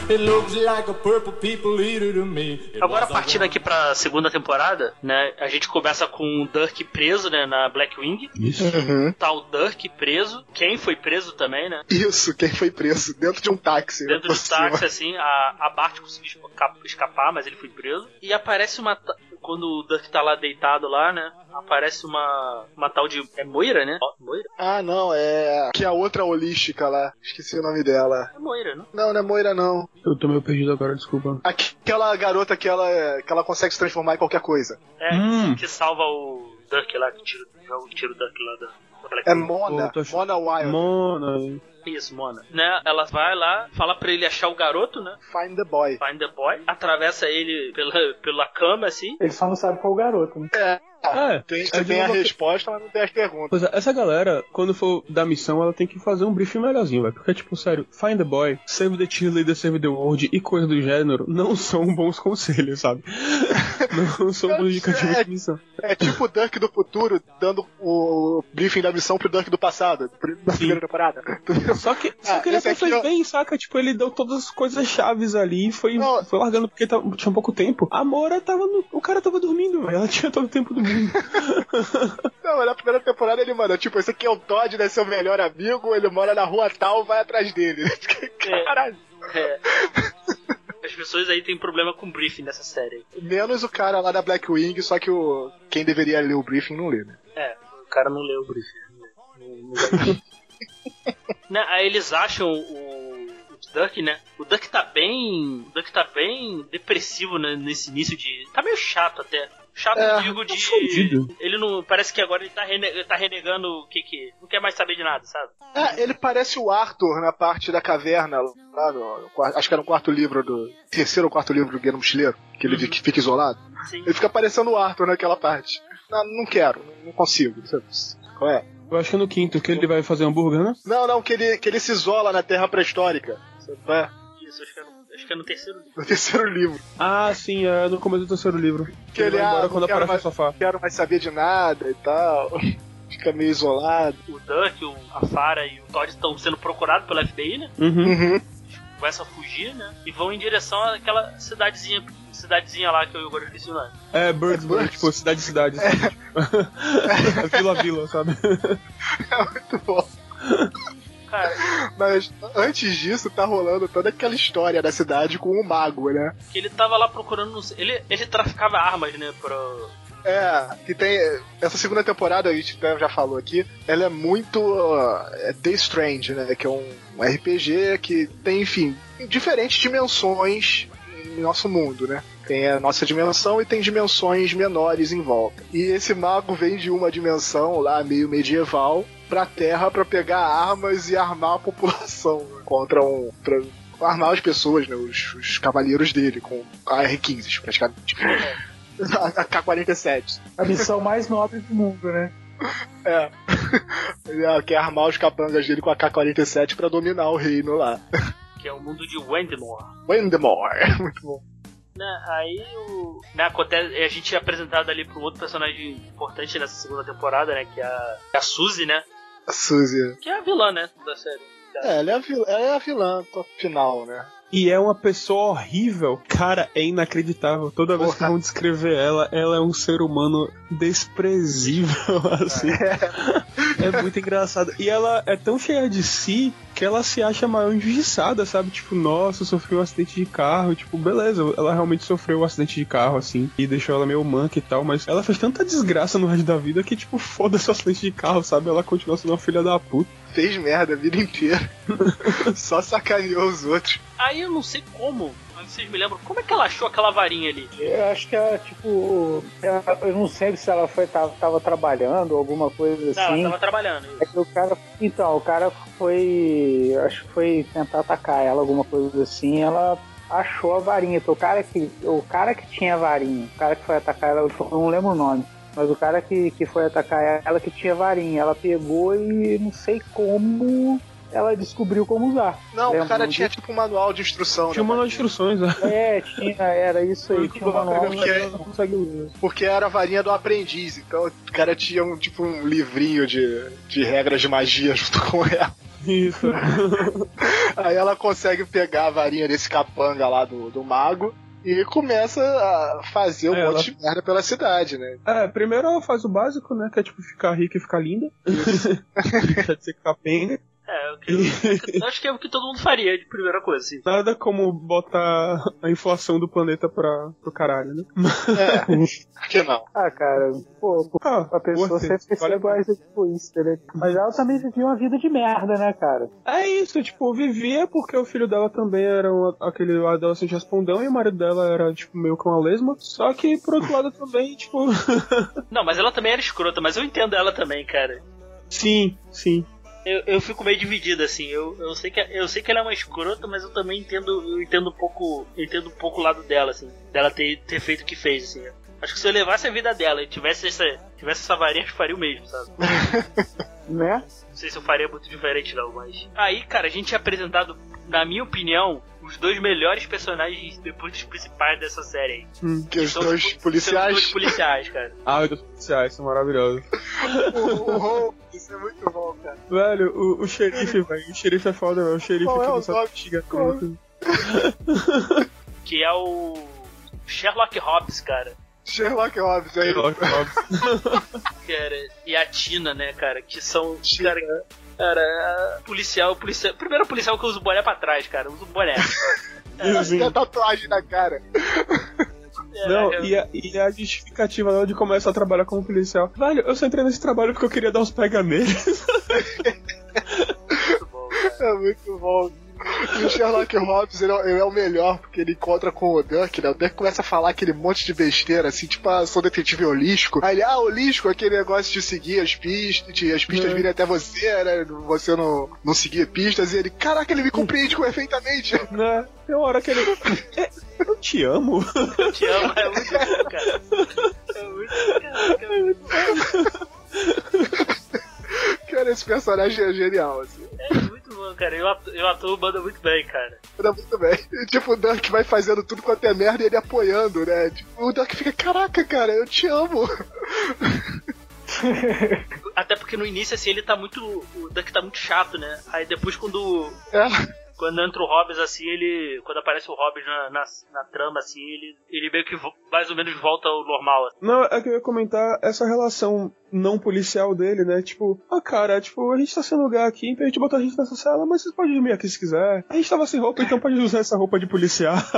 It looks like a purple people eater to me. It Agora partindo aqui pra segunda temporada, né? A gente começa com o Dirk preso, né? Na Blackwing. Isso. Uhum. Tá o Dirk preso. Quem foi preso também, né? Isso, quem foi preso dentro de um táxi. Dentro por do cima. táxi, assim, a, a Bart conseguiu esca- escapar, mas ele foi preso. E aparece uma. Quando o Dirk tá lá deitado lá, né? Aparece uma. Uma tal de. É Moira, né? Ó, Moira? Ah, não, é. Que é a outra holística lá. Esqueci o nome dela. É Moira, não? Não, não é Moira, não. Eu tô meio perdido agora, desculpa. Aquela garota que ela, que ela consegue se transformar em qualquer coisa. É, Hum. que salva o Dirk lá, que tira, joga o tiro Dirk lá da. Black É. Mona. Pô, tô ach- Mona Wild. Mona. Isso, Mona. Né? Ela vai lá, fala pra ele achar o garoto, né? Find the boy. Find the boy. Atravessa ele pela, pela cama, assim. Ele só não sabe qual o garoto, né? É. É, Tem, é você tem a uma- resposta, mas não tem as perguntas. Pois é, essa galera, quando for dar missão, ela tem que fazer um briefing melhorzinho, velho. Porque, tipo, sério, Find the Boy, Save the Cheerleader, Save the World e coisa do gênero não são bons conselhos, sabe? não são bons indicativos de missão. É tipo o Dunk do futuro dando o briefing da missão pro Dunk do passado, na primeira temporada. Só que, só Ah, que ele esse até fez ó. bem, saca? Tipo, ele deu todas as coisas chaves ali e foi, Não. foi largando porque tava- tinha pouco tempo. A Mora tava no, O cara tava dormindo, velho. Ela tinha todo o tempo do mundo. Não, mas na primeira temporada ele manda, tipo, esse aqui é o Todd, né, seu melhor amigo, ele mora na rua tal, vai atrás dele. Caralho. É. As pessoas aí têm problema com briefing nessa série. Menos o cara lá da Blackwing, só que o quem deveria ler o briefing não lê, né? É, o cara não leu o briefing. Não- não- não- né, aí eles acham o, o Duck, né? O Duck tá bem. O Duck tá bem depressivo né, nesse início de. Tá meio chato até. Chato, É, digo, de. fudido. Ele não. Parece que agora ele tá, rene- ele tá renegando o que que. Não quer mais saber de nada, sabe? É, ele parece o Arthur na parte da caverna, lá no, no acho que era no quarto livro do. Terceiro ou quarto livro do Guia do Mochileiro, que ele que fica isolado. Sim. Ele fica parecendo o Arthur naquela parte. Não, não quero, não consigo. Qual é? Eu acho que é no quinto que ele vai fazer hambúrguer, né? Não, não, que ele, que ele se isola na Terra Pré-Histórica. É? Isso, acho que é no, acho que é no terceiro livro. No terceiro livro. Ah, sim, é no começo do terceiro livro. Que ele, vai embora ah, quando aparece mais- no sofá. Não quero mais saber de nada e tal. Fica meio isolado. O Duck, o, a Farah e o Todd estão sendo procurados pela FBI, né? Uhum. Uhum. Começam a fugir, né? E vão em direção àquela cidadezinha, cidadezinha lá que eu agora esqueci o nome. É, Birdsburg, Birds. tipo, cidade cidade. sabe? é vila vila, sabe? É muito bom. Mas antes disso, tá rolando toda aquela história da cidade com o mago, né? que ele tava lá procurando. Ele, ele traficava armas, né? Pro. É, que tem. Essa segunda temporada, a gente já falou aqui, ela é muito. uh, é The Strange, né? Que é um, um RPG que tem, enfim, diferentes dimensões em nosso mundo, né? Tem a nossa dimensão e tem dimensões menores em volta. E esse mago vem de uma dimensão lá meio medieval pra Terra pra pegar armas e armar a população né? contra um. Pra, armar as pessoas, né? Os, os cavaleiros dele com AR-15, praticamente. A K-47. A missão mais nobre do mundo, né? É. Ele ah, quer armar os capangas dele com a K-47 pra dominar o reino lá. Que é o mundo de Wendemore. Wendemore. Muito bom. Né, aí o. Né, acontece, a gente é apresentado ali para um outro personagem importante nessa segunda temporada, né? Que é a, que é a Suzy, né? A Suzy. Que é a vilã, né? Da série. É, ela é a vilã, ela é a vilã final, né? E é uma pessoa horrível. Cara, é inacreditável. Toda vez que vão descrever ela, ela é um ser humano desprezível, assim. É muito engraçado. E ela é tão cheia de si que ela se acha maior injustiçada, sabe? Tipo, nossa, sofreu um acidente de carro. Tipo, beleza, ela realmente sofreu um acidente de carro, assim, e deixou ela meio manca e tal, mas ela fez tanta desgraça no resto da vida que, tipo, foda-se o acidente de carro, sabe? Ela continua sendo uma filha da puta. Fez merda a vida inteira. Só sacaneou os outros. Aí eu não sei como, vocês me lembram, como é que ela achou aquela varinha ali? Eu acho que ela, tipo. ela- eu não sei se ela foi, tava, tava trabalhando ou alguma coisa Não, assim. ela tava trabalhando. É que o cara. Então, o cara foi. Acho que foi tentar atacar ela, alguma coisa assim. Ela achou a varinha. Então, o cara que. O cara que tinha a varinha, o cara que foi atacar ela, eu não lembro o nome. Mas o cara que, que foi atacar ela que tinha varinha. Ela pegou e não sei como ela descobriu como usar. Não, Lembra, o cara tinha tipo um manual de instrução. Tinha né, uma manual de instruções, né? É, tinha, era isso aí, tinha um manual. Porque- Ela não consegue ler. Porque era a varinha do aprendiz. Então o cara tinha um tipo um livrinho de, de regras de magia junto com ela. Isso. Aí ela consegue pegar a varinha desse capanga lá do, do mago e começa a fazer um É, ela- monte de merda pela cidade, né? É, primeiro ela faz o básico, né? Que é tipo ficar rica e ficar linda. Deixa de ser capenga. É, que, eu acho que é o que todo mundo faria de primeira coisa, assim. Nada como botar a inflação do planeta pra, pro caralho, né? É, por que não? Ah, cara, pô, Ah, a pessoa sempre ser mais egoísta, né? Mas ela também vivia uma vida de merda, né, cara? É isso, tipo, vivia porque o filho dela também era um, aquele adolescente respondão e o marido dela era, tipo, meio com uma lesma. Só que, por outro lado, também, tipo. Não, mas ela também era escrota, mas eu entendo ela também, cara. sim, sim. Eu, eu fico meio dividido, assim. Eu, eu, sei que, eu sei que ela é uma escrota, mas eu também entendo, eu entendo um pouco. entendo um pouco o lado dela, assim. Dela ter, ter feito o que fez, assim. Acho que se eu levasse a vida dela e tivesse essa, tivesse essa varinha, eu faria o mesmo, sabe? Né? Não sei se eu faria muito diferente, não, mas. Aí, cara, a gente é apresentado, na minha opinião, os dois melhores personagens depois dos principais dessa série aí. Hum. Que os São dois São os policiais. dois policiais, cara. Ah, os dois policiais são maravilhosos. o, o Holmes, isso é muito bom, cara. Velho, o, o xerife, velho. O xerife é foda, velho. O xerife Qual que é o não sabe investigar Qual é? Que é o. Sherlock Hobbs, cara. Sherlock Holmes aí. Sherlock Holmes. cara, e a Tina, né, cara, que são, cara, cara, policial, policial, primeiro policial que usa o boné pra trás, cara, usa o boné. Tem a tatuagem na cara. É, Não, é, e a, e a justificativa dela de começar a trabalhar como policial. Velho, eu só entrei nesse trabalho porque eu queria dar uns pega neles. muito bom, cara. É muito bom. E o Sherlock Holmes, ele é, ele é o melhor, porque ele encontra com o Duck, né? O Duck começa a falar aquele monte de besteira, assim, tipo, ah, sou detetive holístico. Aí ele, ah, holístico, aquele negócio de seguir as pistas, de as pistas É. virem até você, né? Você não, não seguir pistas. E ele, caraca, ele me compreende perfeitamente. né? Tem uma hora que ele. É, eu te amo. Eu te amo, é muito bom, cara. É muito, caraca, é muito Cara, esse personagem é genial, assim. É muito bom, cara. Eu atu- eu atuo manda muito bem, cara. Anda muito bem. E, tipo, o Duck vai fazendo tudo quanto é merda e ele apoiando, né? Tipo, o Duck fica, caraca, cara, eu te amo. Até porque no início, assim, ele tá muito. O Duck tá muito chato, né? Aí depois quando. É. Quando entra o Hobbes, assim, ele. Quando aparece o Hobbes na, na, na trama, assim, ele, ele meio que mais ou menos volta ao normal. assim. Não, é que eu ia comentar essa relação não policial dele, né? Tipo, ah, cara, tipo, a gente tá sem lugar aqui, então a gente botou a gente nessa cela, mas vocês podem dormir aqui se quiser. A gente tava sem roupa, então pode usar essa roupa de policial.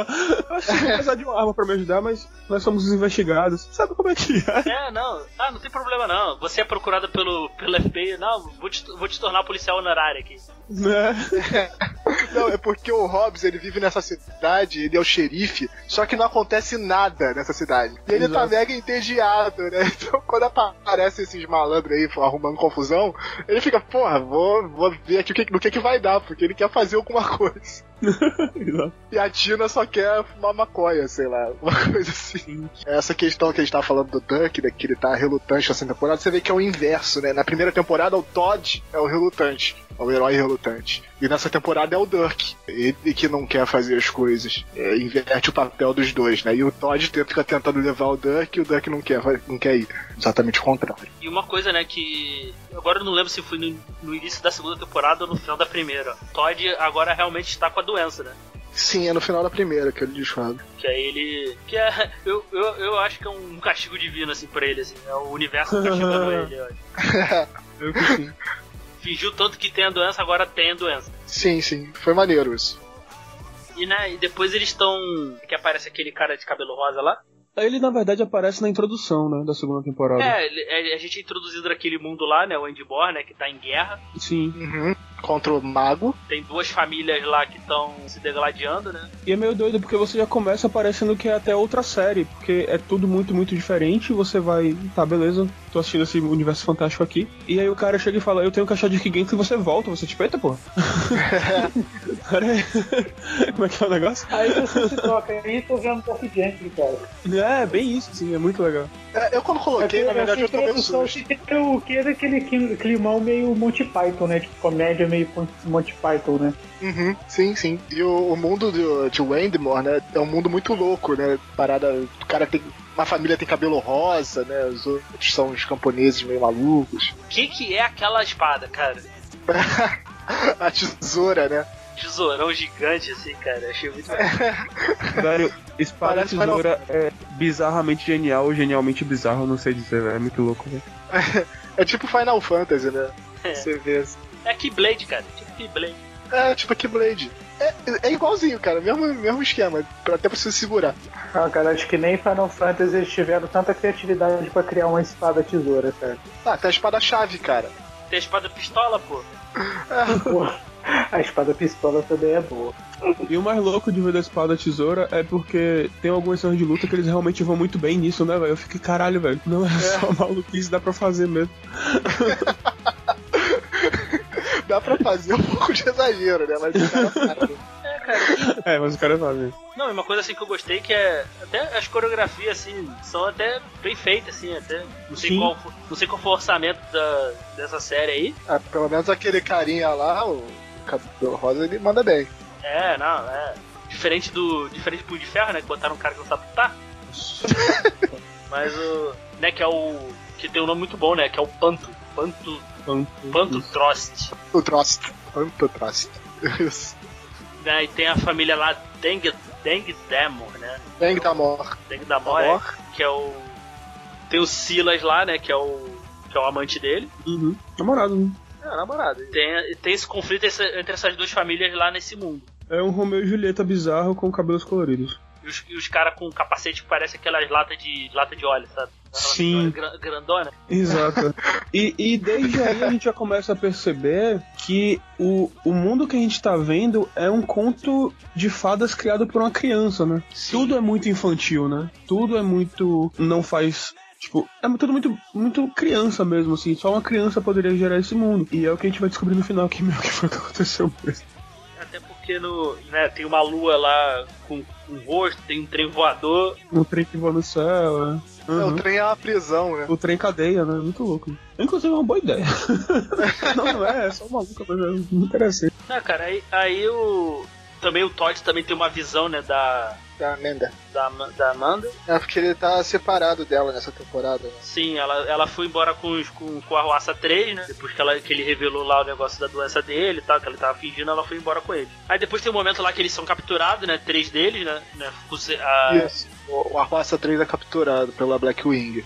Eu acho que vou precisar de uma arma pra me ajudar, mas nós somos os investigados. Sabe como é que é? É, não. Ah, não tem problema não. Você é procurado pelo, pelo FBI. Não, vou te, vou te tornar policial honorário aqui. Né? Não, é porque o Hobbs, ele vive nessa cidade, ele é o xerife, só que não acontece nada nessa cidade. E ele tá Exato. mega entediado, né? Então quando aparecem esses malandros aí arrumando confusão, ele fica, porra, vou, vou ver aqui o que, no que que vai dar, porque ele quer fazer alguma coisa. E a Tina só quer fumar maconha, sei lá, uma coisa assim. Essa questão que a gente tava falando do Duck, né, que ele tá relutante nessa temporada, você vê que é o inverso, né? Na primeira temporada, o Todd é o relutante, é o herói relutante. E nessa temporada é o Duck, ele que não quer fazer as coisas. É, inverte o papel dos dois, né? E o Todd fica tentando levar o Duck e o Duck não quer, não quer ir. Exatamente o contrário. E uma coisa, né, que. Agora eu não lembro se foi no, no início da segunda temporada ou no final da primeira. Todd agora realmente está com a doença, né? Sim, é no final da primeira que ele descobre. Que aí ele. Que é. Eu, eu, eu acho que é um castigo divino, assim, pra ele, assim. É o universo castigando ele, eu acho. Eu que sim. Fingiu tanto que tem a doença, agora tem a doença. sim, sim, foi maneiro isso. E, né, e depois eles estão. Que aparece aquele cara de cabelo rosa lá. Ele, na verdade, aparece na introdução, né, da segunda temporada. É, é, a gente é introduzido naquele mundo lá, né? O Endbor, né? Que tá em guerra. Sim. Uhum. Contra o Mago. Tem duas famílias lá que estão se degladiando, né? E é meio doido porque você já começa parecendo que é até outra série, porque é tudo muito, muito diferente. Você vai, tá, beleza, tô assistindo esse universo fantástico aqui. E aí o cara chega e fala: Eu tenho que achar de Gigante e você volta. Você tipo, eita, pô. Pera aí. Como é que é o negócio? Aí você se troca, aí tô vendo um pouco de gente, cara. É, bem isso, sim, é muito legal. É, eu quando coloquei, na verdade, eu tomei um susto. que tem o que é daquele clim- climão meio Monty Python, né? Tipo, comédia meio Monty Python, né? Uhum, sim, sim. E o, o mundo de, de Wendmore, né, é um mundo muito louco, né? Parada, o cara tem. Uma família tem cabelo rosa, né? Os outros são os camponeses meio malucos. O que, que é aquela espada, cara? A tesoura, né? Tesourão gigante, assim, cara. Achei muito. Velho, espada Parece tesoura é bizarramente genial ou genialmente bizarro, não sei dizer, velho. É muito louco, velho. É tipo Final Fantasy, né? É. Você vê assim. É Keyblade, cara. Tipo Keyblade. É, tipo Keyblade. É, é igualzinho, cara. Mesmo, mesmo esquema. Pra, até pra você segurar. Ah, cara, acho que nem Final Fantasy eles tiveram tanta criatividade pra criar uma espada tesoura, cara. Ah, tem a espada-chave, cara. Tem a espada pistola, pô. Pô, a espada pistola também é boa. E o mais louco de ver da espada tesoura é porque tem algumas cenas de luta que eles realmente vão muito bem nisso, né, velho? Eu fiquei, caralho, velho. Não é, só maluquice, dá pra fazer mesmo. Dá pra fazer um pouco de exagero, né? Mas o cara sabe. É, cara. É, mas o cara sabe. Não, e uma coisa assim que eu gostei que é. Até as coreografias, assim, são até bem feitas, assim, até. Não sei Sim. qual Não sei qual foi o orçamento da, dessa série aí. Ah, pelo menos aquele carinha lá, o cabelo rosa, ele manda bem. É, não, é. Diferente do. Diferente do Punho de Ferro, né? Que botaram um cara que não sabe lutar. Mas o. Né, que é o. Que tem um nome muito bom, né? Que é o Panto. Panto. Panto Trost. O Trost. Quanto Trost. Isso. Né, e tem a família lá, Deng, Deng Damor, né? Deng Damor. Deng Damor, é, que é o. Tem o Silas lá, né? Que é o. Que é o amante dele. Uhum. Namorado, né? É, namorado. Tem, tem esse conflito esse- entre essas duas famílias lá nesse mundo. É um Romeu e Julieta bizarro com cabelos coloridos. E os, e os caras com capacete que parece aquelas latas de lata de óleo, sabe? Sim. Gra- Grandona. Exato. E, e desde aí a gente já começa a perceber que o, o mundo que a gente tá vendo é um conto de fadas criado por uma criança, né? Tudo é muito infantil, né? Tudo é muito. não faz. Tipo, é tudo muito, muito criança mesmo, assim. Só uma criança poderia gerar esse mundo. E é o que a gente vai descobrir no final, que meio que foi o que aconteceu mesmo. Até porque no, né, tem uma lua lá com um rosto, tem um trem voador. Um trem que voa no céu, é. É, Uhum. o trem é uma prisão, né? O trem cadeia, né? Muito louco. Inclusive é uma boa ideia. não, não é, é só maluca, mas é muito interessante. Ah, cara, aí, aí o. Também o Todd também tem uma visão, né, da. Da Amanda. Da, da Amanda. É porque ele tá separado dela nessa temporada. Né? Sim, ela, ela foi embora com, os- com, com a Arruaça 3, né? Depois que, ela, que ele revelou lá o negócio da doença dele e tal, que ele tava fingindo, ela foi embora com ele. Aí depois tem um momento lá que eles são capturados, né? Três deles, né? né a- Isso. O, Arruaça 3 é capturado pela Blackwing.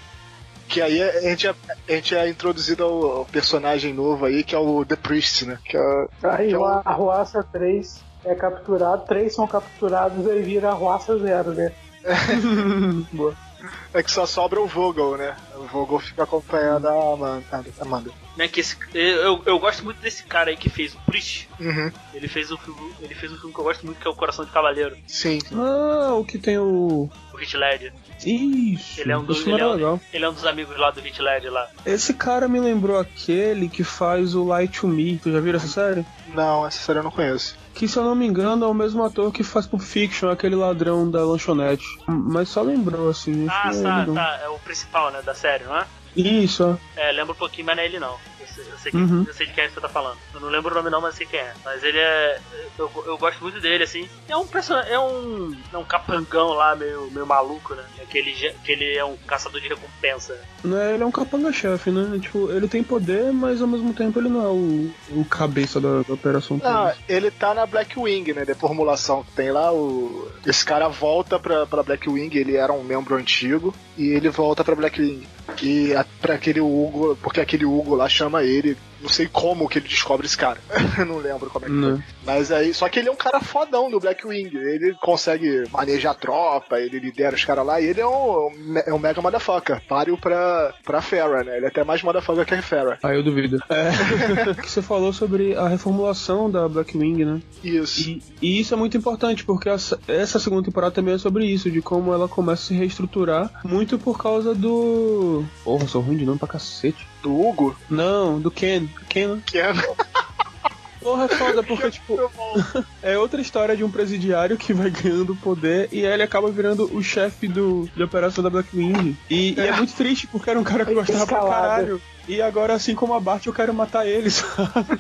Que aí a gente é, a gente é introduzido ao, ao personagem novo aí, que é o The Priest, né? Que é, Aí que é o o- Arruaça 3 é capturado, três são capturados e vira Arruaça 0, né? é que só sobra o Vogel, né? O Vogel fica acompanhando a Amanda. Amanda. né, que esse, eu, eu gosto muito desse cara aí que fez o Priest. Uhum. Ele fez um filme, ele fez um filme que eu gosto muito, que é o Coração de Cavaleiro, Sim. Ah, o que tem o. o Hit Ledger. Isso. Ele é um dos, Isso ele é um- legal. ele é um dos amigos lá do Hit Ledger lá. Esse cara me lembrou aquele que faz o Light to Me. Tu já viu essa série? Não, essa série eu não conheço. Que se eu não me engano é o mesmo ator que faz Pulp Fiction, aquele ladrão da lanchonete. Mas só lembrou, assim. Ah, é tá, não. tá. É o principal, né? Da série, não é? Isso, ó. É, lembra um pouquinho, mas não é ele não. Eu sei, que- Uhum. eu sei de quem é que você tá falando. Eu não lembro o nome não, mas sei quem é. Mas ele é. Eu, eu gosto muito dele, assim. É um personagem. É um. É um capangão lá, meio, meio maluco, né? É que ele, que ele é um caçador de recompensa. Né, ele é um capanga-chefe, né? Tipo, ele tem poder, mas ao mesmo tempo ele não é o, o cabeça da, da operação. Ah, ele tá na Blackwing, né? Da formulação que tem lá. O... Esse cara volta pra, pra Blackwing, ele era um membro antigo, e ele volta pra Blackwing. E a, pra aquele Hugo, porque aquele Hugo lá chama ele, não sei como que ele descobre esse cara. não lembro como é que foi. Né. Mas aí, só que ele é um cara fodão do Blackwing. Ele consegue manejar a tropa, ele lidera os caras lá, e ele é um, é um mega motherfucker. Páreo pra, pra Farah, né? Ele é até mais motherfucker que a Farah. Ah, eu duvido. É. que você falou sobre a reformulação da Blackwing, né? Isso. E, e isso é muito importante, porque essa, essa segunda temporada também é sobre isso, de como ela começa a se reestruturar, muito por causa do. Porra, sou ruim de nome pra cacete. Do Hugo, Não, do Ken. Ken, que é Porra, é foda, porque, tipo, é outra história de um presidiário que vai ganhando poder e aí ele acaba virando o chefe do, de operação da Blackwing. E, e é muito triste, porque era um cara que gostava pra caralho. E agora, assim como a Bart, eu quero matar ele, sabe?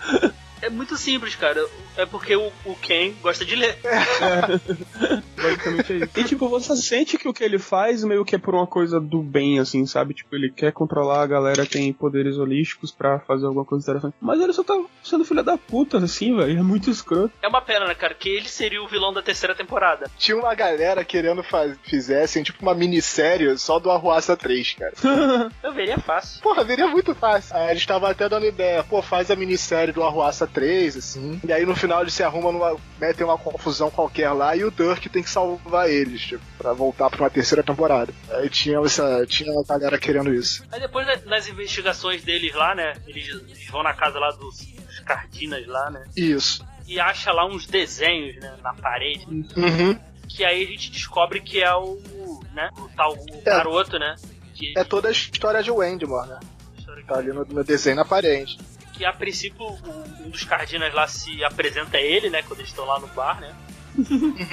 É muito simples, cara. É porque o, o Ken gosta de ler. Basicamente é isso. E tipo, você sente que o que ele faz meio que é por uma coisa do bem, assim, sabe? Tipo, ele quer controlar a galera que tem poderes holísticos pra fazer alguma coisa interessante. Mas ele só tá sendo filha da puta, assim, velho. É muito escroto. É uma pena, né, cara? Que ele seria o vilão da terceira temporada. Tinha uma galera querendo faz... fizessem tipo uma minissérie só do Arruaça 3, cara. Eu veria fácil. Porra, viria muito fácil. Aí eles estavam até dando ideia, pô, faz a minissérie do Arruaça 3, assim. E aí no final eles se arrumam numa. metem uma confusão qualquer lá e o Dirk tem que salvar eles, tipo, pra voltar pra uma terceira temporada. Aí tinha essa. tinha uma galera querendo isso. Aí depois das investigações deles lá, né? Eles, eles vão na casa lá dos, dos Cardinas lá, né? Isso. E acha lá uns desenhos, né? Na parede. Uhum. Que aí a gente descobre que é o. né? O tal o É. garoto, né? Que, É toda a história de Wendmore, né? Tá ali no, no desenho na parede. Que a princípio um dos Cardinas lá se apresenta a ele, né? Quando eles estão lá no bar, né?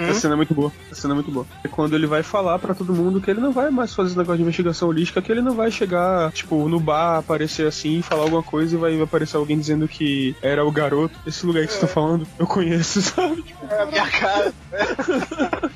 A cena é muito boa. A cena é muito boa. É quando ele vai falar pra todo mundo que ele não vai mais fazer esse negócio de investigação holística, que ele não vai chegar, tipo, no bar, aparecer assim, falar alguma coisa e vai aparecer alguém dizendo que era o garoto. Esse lugar que você tá falando, eu conheço, sabe? Tipo, É a minha cara.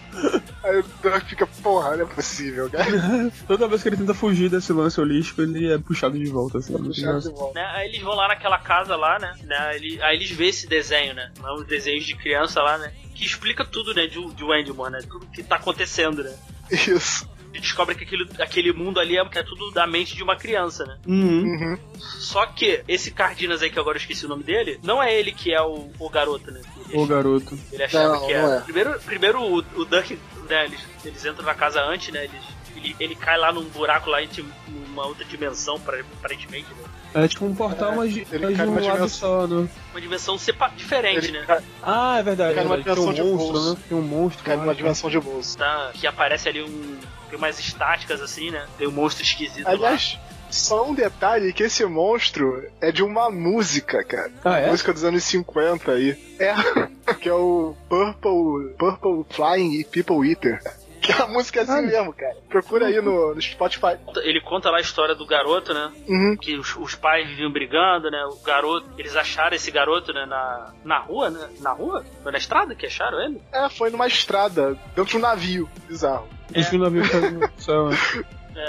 Aí o Dirk fica, porra, não é possível, cara. toda vez que ele tenta fugir desse lance holístico, ele é puxado de volta, assim. muito Puxado de volta. né? Aí eles vão lá naquela casa lá, né? né? Ele, aí eles vêem esse desenho, né? É uns desenhos de criança lá, né? Que explica tudo, né? De, de Wendmore, né? Tudo que tá acontecendo, né? Isso. E descobre que aquele, aquele mundo ali é, é tudo da mente de uma criança, né? Uhum. Uhum. Só que esse Cardinas aí, que agora eu esqueci o nome dele, não é ele que é o, o garoto, né? Ele, O garoto. ele achava Não, que era. é. Primeiro, primeiro o, o Dirk, né? Eles, eles entram na casa antes, né? Eles, ele, ele cai lá num buraco lá em uma outra dimensão, aparentemente, né? É tipo um portal, É, mas de, ele mas de cai um lado dimensão- só, né? Uma dimensão sepa diferente, Ele né? cai, Ah, é verdade. Cai é numa verdade. Tem um dimensão de monstro, bolso. né? Tem um monstro. cai numa dimensão de bolso. tá? Que aparece ali um. Tem umas estáticas assim, né? Tem um monstro esquisito lá. Só um detalhe que esse monstro é de uma música, cara. Ah, é? Música dos anos 50 aí. É, que é o Purple, Purple Flying e People Eater. Que a música é assim Ah. mesmo, cara. Procura aí no, no Spotify. Ele conta lá a história do garoto, né? Uhum. Que os, os pais viviam brigando, né? O garoto. Eles acharam esse garoto, né? Na, na rua, né? Na rua? Foi na estrada que acharam ele? É, foi numa estrada, dentro de um navio. Bizarro. Que o navio caiu no céu, né?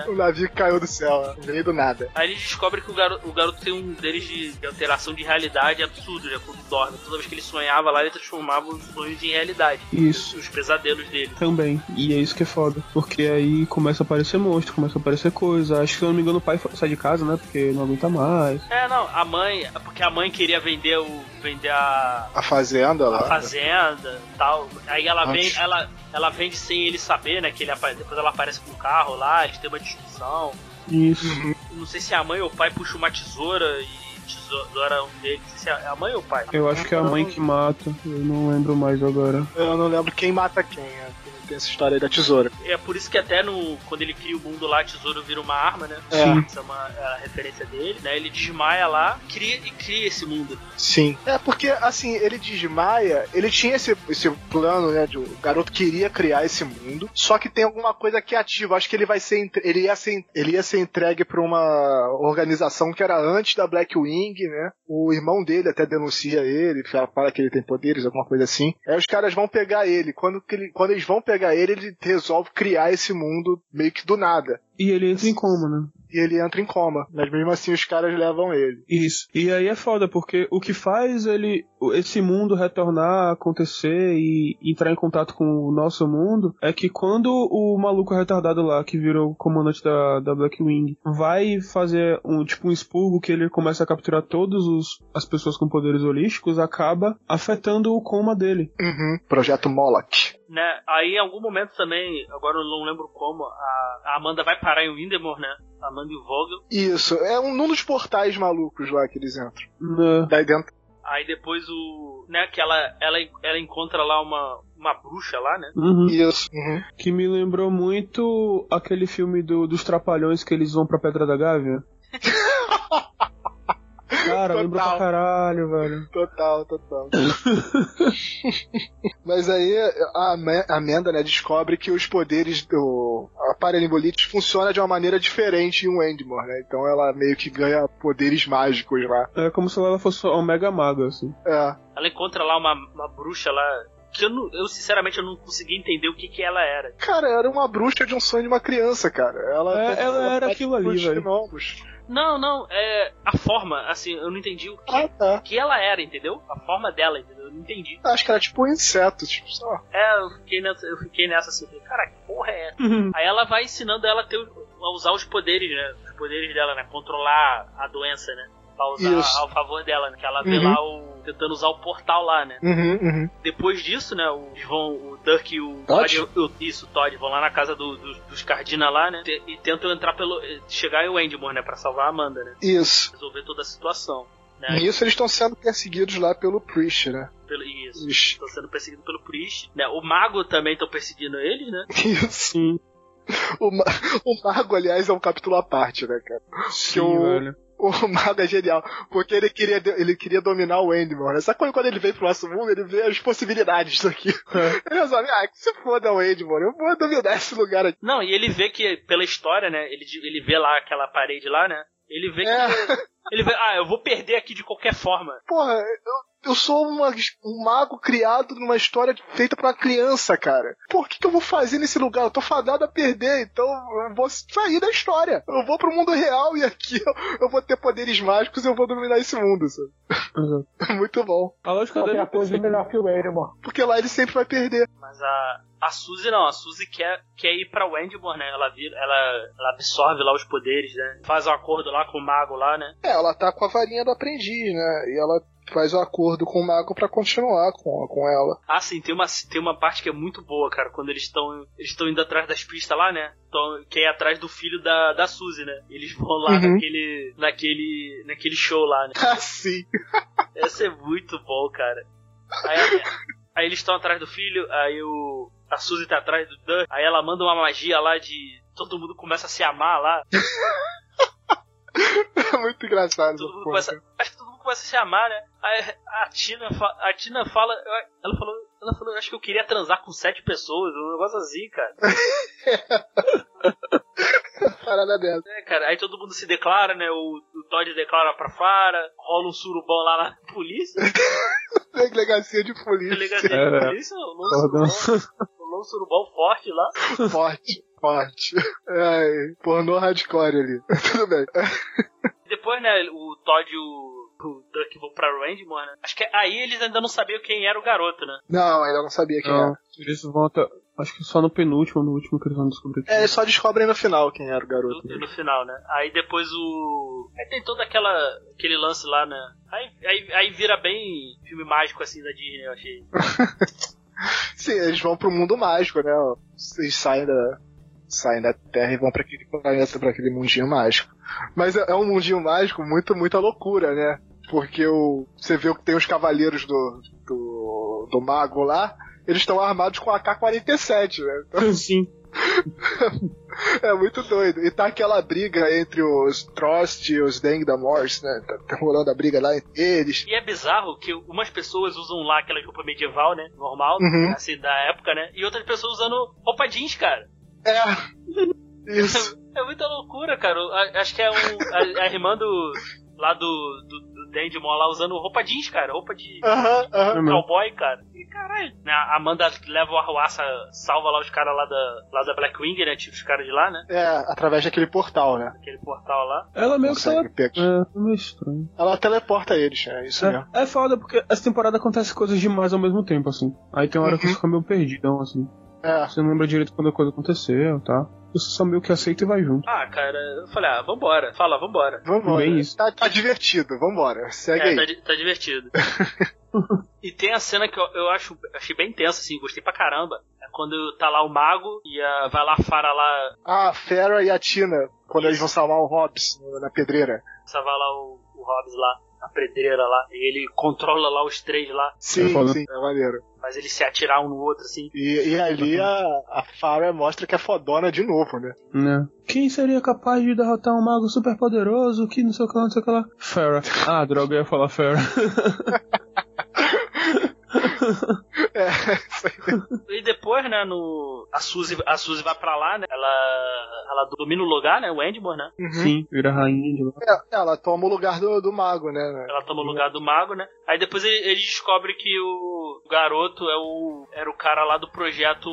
O navio caiu do céu, não veio do nada. Aí eles descobrem que o garoto, o garoto tem um deles de, de alteração de realidade absurdo, né? Quando dorme. Toda vez que ele sonhava lá, ele transformava os sonhos em realidade. Isso. Os pesadelos dele. Também. E é isso que é foda. Porque aí começa a aparecer monstro, começa a aparecer coisa. Acho que se eu não me engano o pai sai de casa, né? Porque não aguenta mais. É, não, a mãe. Porque a mãe queria vender o. vender a. A fazenda a lá. fazenda e tal. Aí ela Antes. vende, ela, ela vende sem ele saber, né? Que ele depois ela aparece com o carro lá, eles têm uma discussão. Isso. Não sei se é a mãe ou o pai puxa uma tesoura e tesoura um deles. Não sei se é a mãe ou o pai. Eu acho que é a mãe que mata. Eu não lembro mais agora. Eu não lembro quem mata quem, é. Tem essa história aí da tesoura. É por isso que até no quando ele cria o mundo lá, a tesouro vira uma arma, né? É. Essa é uma é a referência dele, né? Ele desmaia lá, cria e cria esse mundo. Sim. É porque, assim, ele desmaia, ele tinha esse, esse plano, né? De, o garoto queria criar esse mundo, só que tem alguma coisa que ativa. Acho que ele vai ser. Ele ia ser, ele ia ser entregue pra uma organização que era antes da Blackwing, né? O irmão dele até denuncia ele, fala fala que ele tem poderes, alguma coisa assim. Aí os caras vão pegar ele. Quando, que ele- quando eles vão pegar ele, ele resolve criar esse mundo meio que do nada. E ele entra em coma, né? E ele entra em coma. Mas mesmo assim os caras levam ele. Isso. E aí é foda, porque o que faz ele esse mundo retornar, acontecer e entrar em contato com o nosso mundo é que quando o maluco retardado lá, que virou o comandante da, da Blackwing, vai fazer um tipo um expurgo que ele começa a capturar todas as pessoas com poderes holísticos, acaba afetando o coma dele. Uhum. Projeto Moloch. né? Aí em algum momento também, agora eu não lembro como, a, a Amanda vai parar em Windemore, né? A Amanda e o Vogel. Isso, é um, num dos portais malucos lá que eles entram. Né? Daí dentro. Aí depois o. né, que ela, ela, ela encontra lá uma, uma bruxa lá, né? Uhum. Isso. Uhum. Que me lembrou muito aquele filme do, dos Trapalhões que eles vão pra Pedra da Gávea. Cara, lembrou pra Total. caralho, velho. Total, total. Mas aí a Ama- a Amanda, né, descobre que os poderes do a Paralimbolite funciona de uma maneira diferente em Wendmore, né? Então ela meio que ganha poderes mágicos lá. É como se ela fosse uma mega maga, assim. É. Ela encontra lá uma, uma bruxa lá. Que eu, não- eu sinceramente eu não consegui entender o que, que ela era. Cara, era uma bruxa de um sonho de uma criança, cara. Ela, É, ela era faz aquilo ali, velho. Não, não, é. A forma, assim, eu não entendi o que, Ah, tá. que ela era, entendeu? A forma dela, entendeu? Eu não entendi. Acho que era tipo um inseto, tipo, só. É, eu fiquei nessa, eu fiquei nessa assim, falei, cara, que porra é essa? Aí ela vai ensinando ela a, ter, a usar os poderes, né? Os poderes dela, né? Controlar a doença, né? Pra usar Isso. ao favor dela, né? Que ela vê Uhum. lá o. tentando usar o portal lá, né? Uhum, uhum. Depois disso, né? Eles vão. O Duck e o Todd? Todd. o- isso, o Todd, vão lá na casa do- do- dos Cardina lá, né? te- E tentam entrar pelo. chegar em Wendmore, né? Pra salvar a Amanda, né? Isso. Resolver toda a situação. Né? Nisso eles estão sendo perseguidos lá pelo Priest, né? Pelo, isso. Estão sendo perseguidos pelo Priest. Né? O Mago também estão perseguindo eles, né? Isso. Sim, O, ma- o Mago, aliás, é um capítulo à parte, né, cara? sim, o- velho. O Mago é genial, porque ele queria, ele queria dominar o Endmore. né? Só que quando ele veio pro nosso mundo, ele vê as possibilidades disso aqui. Ele resolve, ah, que se foda o Endmore, eu vou dominar esse lugar aqui. Não, e ele vê que, pela história, né? Ele, ele vê lá aquela parede lá, né? Ele vê É. que. Ele vê, ah, eu vou perder aqui de qualquer forma. Porra, eu, eu sou uma- um mago criado numa história feita pra criança, cara. Por que, que eu vou fazer nesse lugar? Eu tô fadado a perder, então eu vou sair da história. Eu vou pro mundo real e aqui eu, eu vou ter poderes mágicos e eu vou dominar esse mundo, sabe? Exato. Muito bom. A lógica dele é coisa melhor que o Wendemore. Porque lá ele sempre vai perder. Mas a. A Suzy não, a Suzy quer, quer ir pra Wendmore, né? Ela, vira, ela, ela absorve lá os poderes, né? Faz um acordo lá com o mago lá, né? É, ela tá com a varinha do aprendiz, né? E ela faz o acordo com o mago pra continuar com, com ela. Ah, sim, tem uma, tem uma parte que é muito boa, cara, quando eles estão eles estão indo atrás das pistas lá, né? Tão, que é atrás do filho da, da Suzy, né? Eles vão lá Uhum. naquele, naquele, naquele show lá, né? Ah, sim. Essa é muito bom, cara. Aí, aí eles estão atrás do filho, aí o, a Suzy tá atrás do Dan, aí ela manda uma magia lá de. Todo mundo começa a se amar lá. É muito engraçado. Todo mundo começa, acho que todo mundo começa a se amar, né? Aí a Tina, fa- a Tina fala. Ela falou. Ela falou, acho que eu queria transar com sete pessoas, um negócio assim, cara. Parada dessa. É, cara, aí todo mundo se declara, né? O, o Todd declara pra Fara, rola um surubão lá na polícia, Delegacia de polícia. delegacia de É. polícia, rolou um surubão, rolou um surubão forte lá. Forte, forte. Ai, pornô hardcore ali. Tudo bem. Depois, né, o Todd e o, o Duck vão pra Randmore, né? Acho que aí eles ainda não sabiam quem era o garoto, né? Não, ainda não sabia quem Não, era. eles vão até. Acho que só no penúltimo, no último que eles vão descobrir. É, eles só descobrem no final quem era o garoto. No, no final, né? Aí depois o. Aí tem todo aquela, aquele lance lá, né? Aí, aí, aí vira bem filme mágico assim da Disney, eu achei. Sim, eles vão pro mundo mágico, né? Eles saem da, saem da Terra e vão pra aquele planeta, pra aquele mundinho mágico. Mas é é um mundinho mágico muito, muita loucura, né? Porque o, você vê que tem os cavaleiros do, do, do mago lá, eles estão armados com AK-47, né? Sim. É muito doido. E tá aquela briga entre os Trost e os Deng da Morse, né? Tá, tá rolando a briga lá entre eles. E é bizarro que umas pessoas usam lá aquela roupa medieval, né? Normal, Uhum. assim, da época, né? E outras pessoas usando roupa jeans, cara. É. Isso. É muita loucura, cara. Acho que é um. A, a irmã do. Lá do. do, do Dandemon lá usando roupa jeans, cara. Roupa de. Aham, aham. Cowboy, cara. E caralho. Né, A Amanda leva o arruaça, salva lá os caras lá da, lá da Blackwing, né? Tipo, os caras de lá, né? É, através daquele portal, né? Aquele portal lá. Ela meio que ela. É, é meio estranho. Ela teleporta eles, é isso mesmo. É, é foda porque essa temporada acontece coisas demais ao mesmo tempo, assim. Aí tem uma hora que Uhum. você fica meio perdidão, assim. É. Você não lembra direito quando a coisa aconteceu, tá? Você só meio que aceita e vai junto. Ah, cara, eu falei, ah, vambora. Fala, vambora. Vambora. Bem isso. Tá, tá divertido, vambora. Segue É, aí. tá, tá divertido. e tem a cena que eu, eu acho achei bem tensa, assim, gostei pra caramba. É quando tá lá o mago e a, vai lá a Fara lá, A Fera e a Tina, quando eles vão salvar o Hobbs na pedreira. salvar lá o, o Hobbs lá, a pedreira lá. E ele controla lá os três lá, Sim, foda. sim, é maneiro. faz eles se atirar um no outro, assim. E, e ali a, a Farah mostra que é fodona de novo, né? Né? Quem seria capaz de derrotar um mago super poderoso que não sei o que lá, não sei o que lá? Farah. Ah, droga, eu ia falar Farah. É, isso aí. E depois, né, no. A Suzy, a Suzy vai pra lá, né? Ela. Ela domina o lugar, né? O Endmore, né? Sim, vira rainha de lá. É, ela toma o lugar do, do mago, né? Ela toma o lugar do mago, né? Aí depois ele, ele descobre que o garoto é o. Era o cara lá do projeto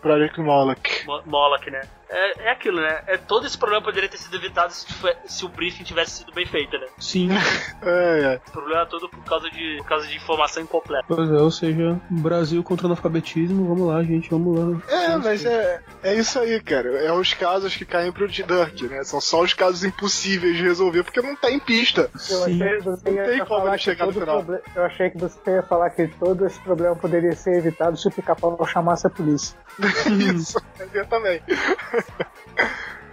Project Moloch. Mo- Moloch, né? É, é aquilo, né? É, todo esse problema poderia ter sido evitado se, se o briefing tivesse sido bem feito, né? Sim, É, é. O problema é todo por causa de, por causa de informação incompleta. pois é, ou seja, Brasil contra o analfabetismo, vamos lá, gente, vamos lá. É, mas é, é isso aí, cara. É os casos que caem pro Dirk, né? São só os casos impossíveis de resolver, porque não tem pista. Eu Sim. achei que você Não tem como ele chegar no final. proble- Eu achei que você ia falar que todo esse problema poderia ser evitado se o pica-pau chamasse a polícia. Isso, eu também.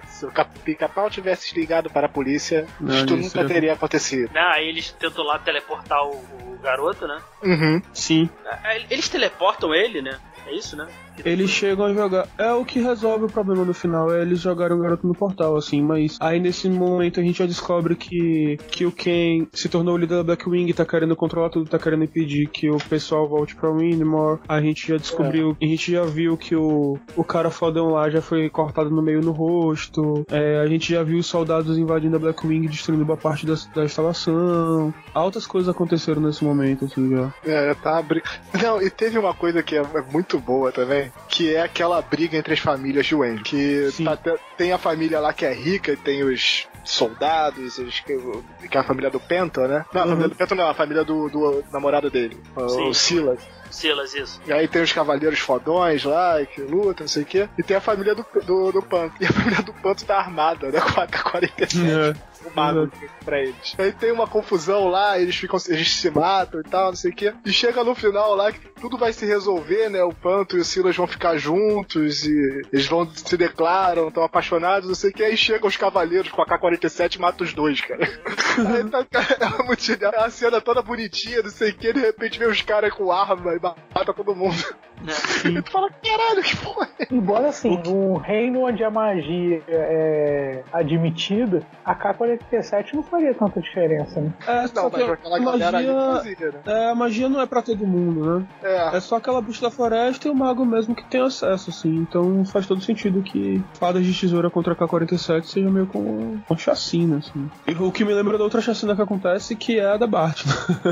Se o cap- pica-pau tivesse ligado para a polícia, Não, isto isso nunca é- teria acontecido. Né? Aí eles tentam lá teleportar o, o garoto, né? Uhum. Sim, Aí Eles teleportam ele, né? É isso, né? Eles chegam a jogar. É o que resolve o problema no final, é eles jogarem o garoto no portal, assim, mas aí nesse momento a gente já descobre que, que o Ken se tornou o líder da Blackwing, tá querendo controlar tudo, tá querendo impedir que o pessoal volte pra Windmore. A gente já descobriu, a gente já viu que o, o cara fodão lá já foi cortado no meio no rosto. É, a gente já viu os soldados invadindo a Blackwing, destruindo boa parte da, da instalação. Altas coisas aconteceram nesse momento, assim, já. É, tá. Não, e teve uma coisa que é é muito boa também, que é aquela briga entre as famílias de Wendy. Que tá tem a família lá que é rica, e tem os soldados, os, que, que é a família do Penta, né? Não, a família do Penta não, a família do, do namorado dele, o Sim. Silas. Silas, isso. E aí tem os cavaleiros fodões lá, que lutam, não sei o quê. E tem a família do, do, do Panto. E a família do Panto tá armada, né? Com a AK-47. É. O mago pra eles. Aí tem uma confusão lá, eles ficam. Eles se matam e tal, não sei o quê. E chega no final lá que tudo vai se resolver, né? O Panto e o Silas vão ficar juntos e eles vão se declaram, estão apaixonados, não sei o quê. Aí chegam os cavaleiros com a K-47 e matam os dois, cara. Aí tá, é, muito, genial. é a cena toda bonitinha, não sei o que, de repente vem os caras com arma e mata todo mundo. Né? E tu fala, caralho, que porra é? Embora assim, num reino onde a magia é admitida, a K-47 não faria tanta diferença, né? É, só Não, mas aquela galera ali magia, fazia, né? é, a magia não é pra todo mundo, né? É. É só aquela bruxa da floresta e o mago mesmo que tem acesso, assim. Então faz todo sentido que fadas de tesoura contra a K-47 seja meio com uma chacina, assim. E o que me lembra da outra chacina que acontece, que é a da Bart.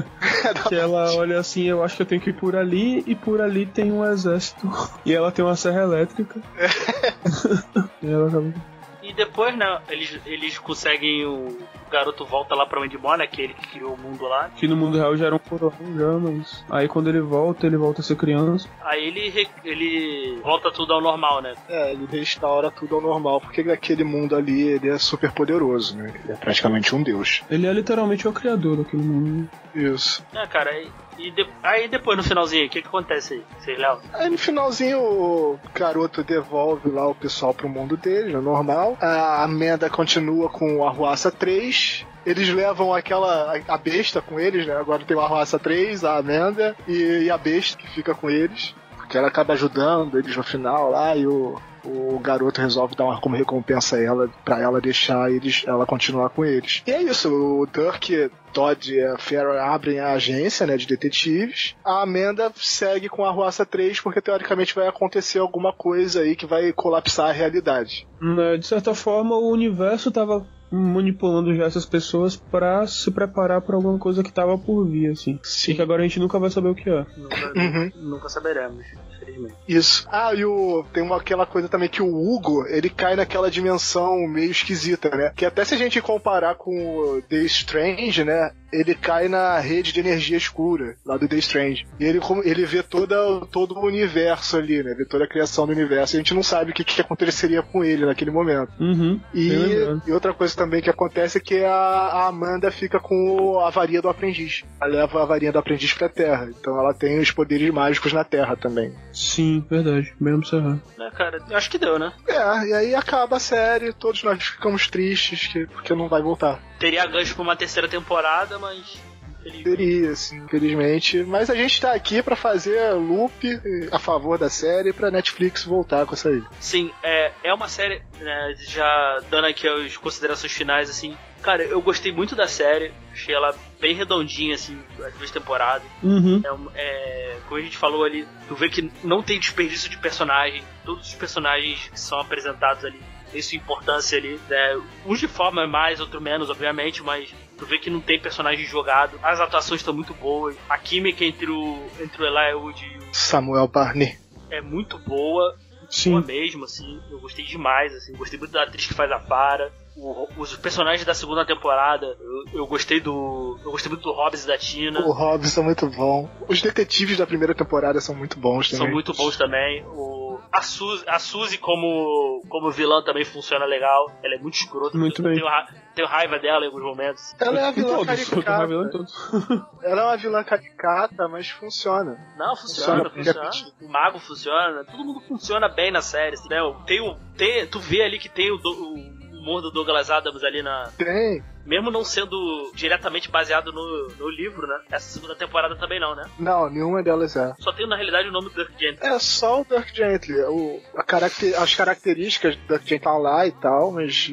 que ela olha assim, eu acho que eu tenho que ir por ali, e por ali tem um exército. E ela tem uma serra elétrica. e ela acaba... E depois, né, eles, eles conseguem o o garoto volta lá pra Wendmore, né? Que ele que criou o mundo lá. Que no mundo real já era um coronel já, mas. Aí quando ele volta, ele volta a ser criança. Aí ele, re- ele volta tudo ao normal, né? É, ele restaura tudo ao normal, porque naquele mundo ali ele é super poderoso, né? Ele é praticamente um deus. Ele é literalmente o criador daquele mundo. Isso. É, cara, aí, e de- aí depois no finalzinho, o que que acontece aí? Vocês? Aí no finalzinho o garoto devolve lá o pessoal pro mundo dele, no normal. A Amanda continua com a Arruaça 3. Eles levam aquela. a besta com eles, né? Agora tem o Arruaça 3, a Amanda e, e a besta que fica com eles. porque ela acaba ajudando eles no final lá e o, o garoto resolve dar uma como recompensa a ela para ela deixar eles, ela continuar com eles. E é isso, o Dirk, Todd e a Farrah abrem a agência né, de detetives. A Amanda segue com a Ruaça 3 porque teoricamente vai acontecer alguma coisa aí que vai colapsar a realidade. Né, De certa forma, o universo tava manipulando já essas pessoas pra se preparar pra alguma coisa que tava por vir, assim. E que agora a gente nunca vai saber o que é. Nunca, Uhum. nunca saberemos, Isso. Ah, e o, tem uma, aquela coisa também que o Hugo, ele cai naquela dimensão meio esquisita, né? Que até se a gente comparar com o The Strange, né? Ele cai na rede de energia escura, lá do The Strange. E ele, ele vê toda, todo o universo ali, né? Vê toda a criação do universo. E a gente não sabe o que, que aconteceria com ele naquele momento. Uhum. E, e outra coisa também que acontece é que a, a Amanda fica com a varia do aprendiz. Ela leva a varinha do aprendiz pra Terra. Então ela tem os poderes mágicos na Terra também. Sim, verdade. Bem observado. Né, cara, eu acho que deu, né? É, e aí acaba a série, todos nós ficamos tristes que, porque não vai voltar. Teria gancho pra uma terceira temporada, mas. Teria, assim, infelizmente. Mas a gente tá aqui pra fazer loop a favor da série pra Netflix voltar com essa aí. Sim, é, é uma série, né, já dando aqui as considerações finais, assim. Cara, eu gostei muito da série, achei ela bem redondinha, assim, as duas temporadas. Uhum. É, é, como a gente falou ali, tu vê que não tem desperdício de personagem, todos os personagens que são apresentados ali têm sua importância ali, né? Uns de forma mais, outro menos, obviamente, mas tu vê que não tem personagem jogado, as atuações estão muito boas, a química entre o, entre o e o Samuel Barney. é muito boa, boa Sim. mesmo, assim. Eu gostei demais, assim. Gostei muito da atriz que faz a Para. O- os personagens da segunda temporada, eu, eu gostei do. Eu gostei muito do Hobbs e da Tina. O Hobbs é muito bom. Os detetives da primeira temporada são muito bons também. São muito bons também. O, a, Suzy, a Suzy como, como vilã também funciona legal. Ela é muito escrota. Muito bem. Tenho, ra- tenho raiva dela em alguns momentos. Ela é uma Em vilã caricata. todos. Ela é uma vilã caricata, mas funciona. Não, funciona, Funciona, funciona. O mago funciona. Todo mundo funciona bem na série. Assim, né? Tem o, tem, tu vê ali que tem o, do- o humor do Douglas Adams ali na, Tem. mesmo não sendo diretamente baseado no, no livro, né? Essa segunda temporada também não, né? Não, nenhuma delas é. Só tem na realidade o nome do Dirk Gently. É só o Dirk Gently. O, a caracter, as características do Dirk Gently estão lá e tal, mas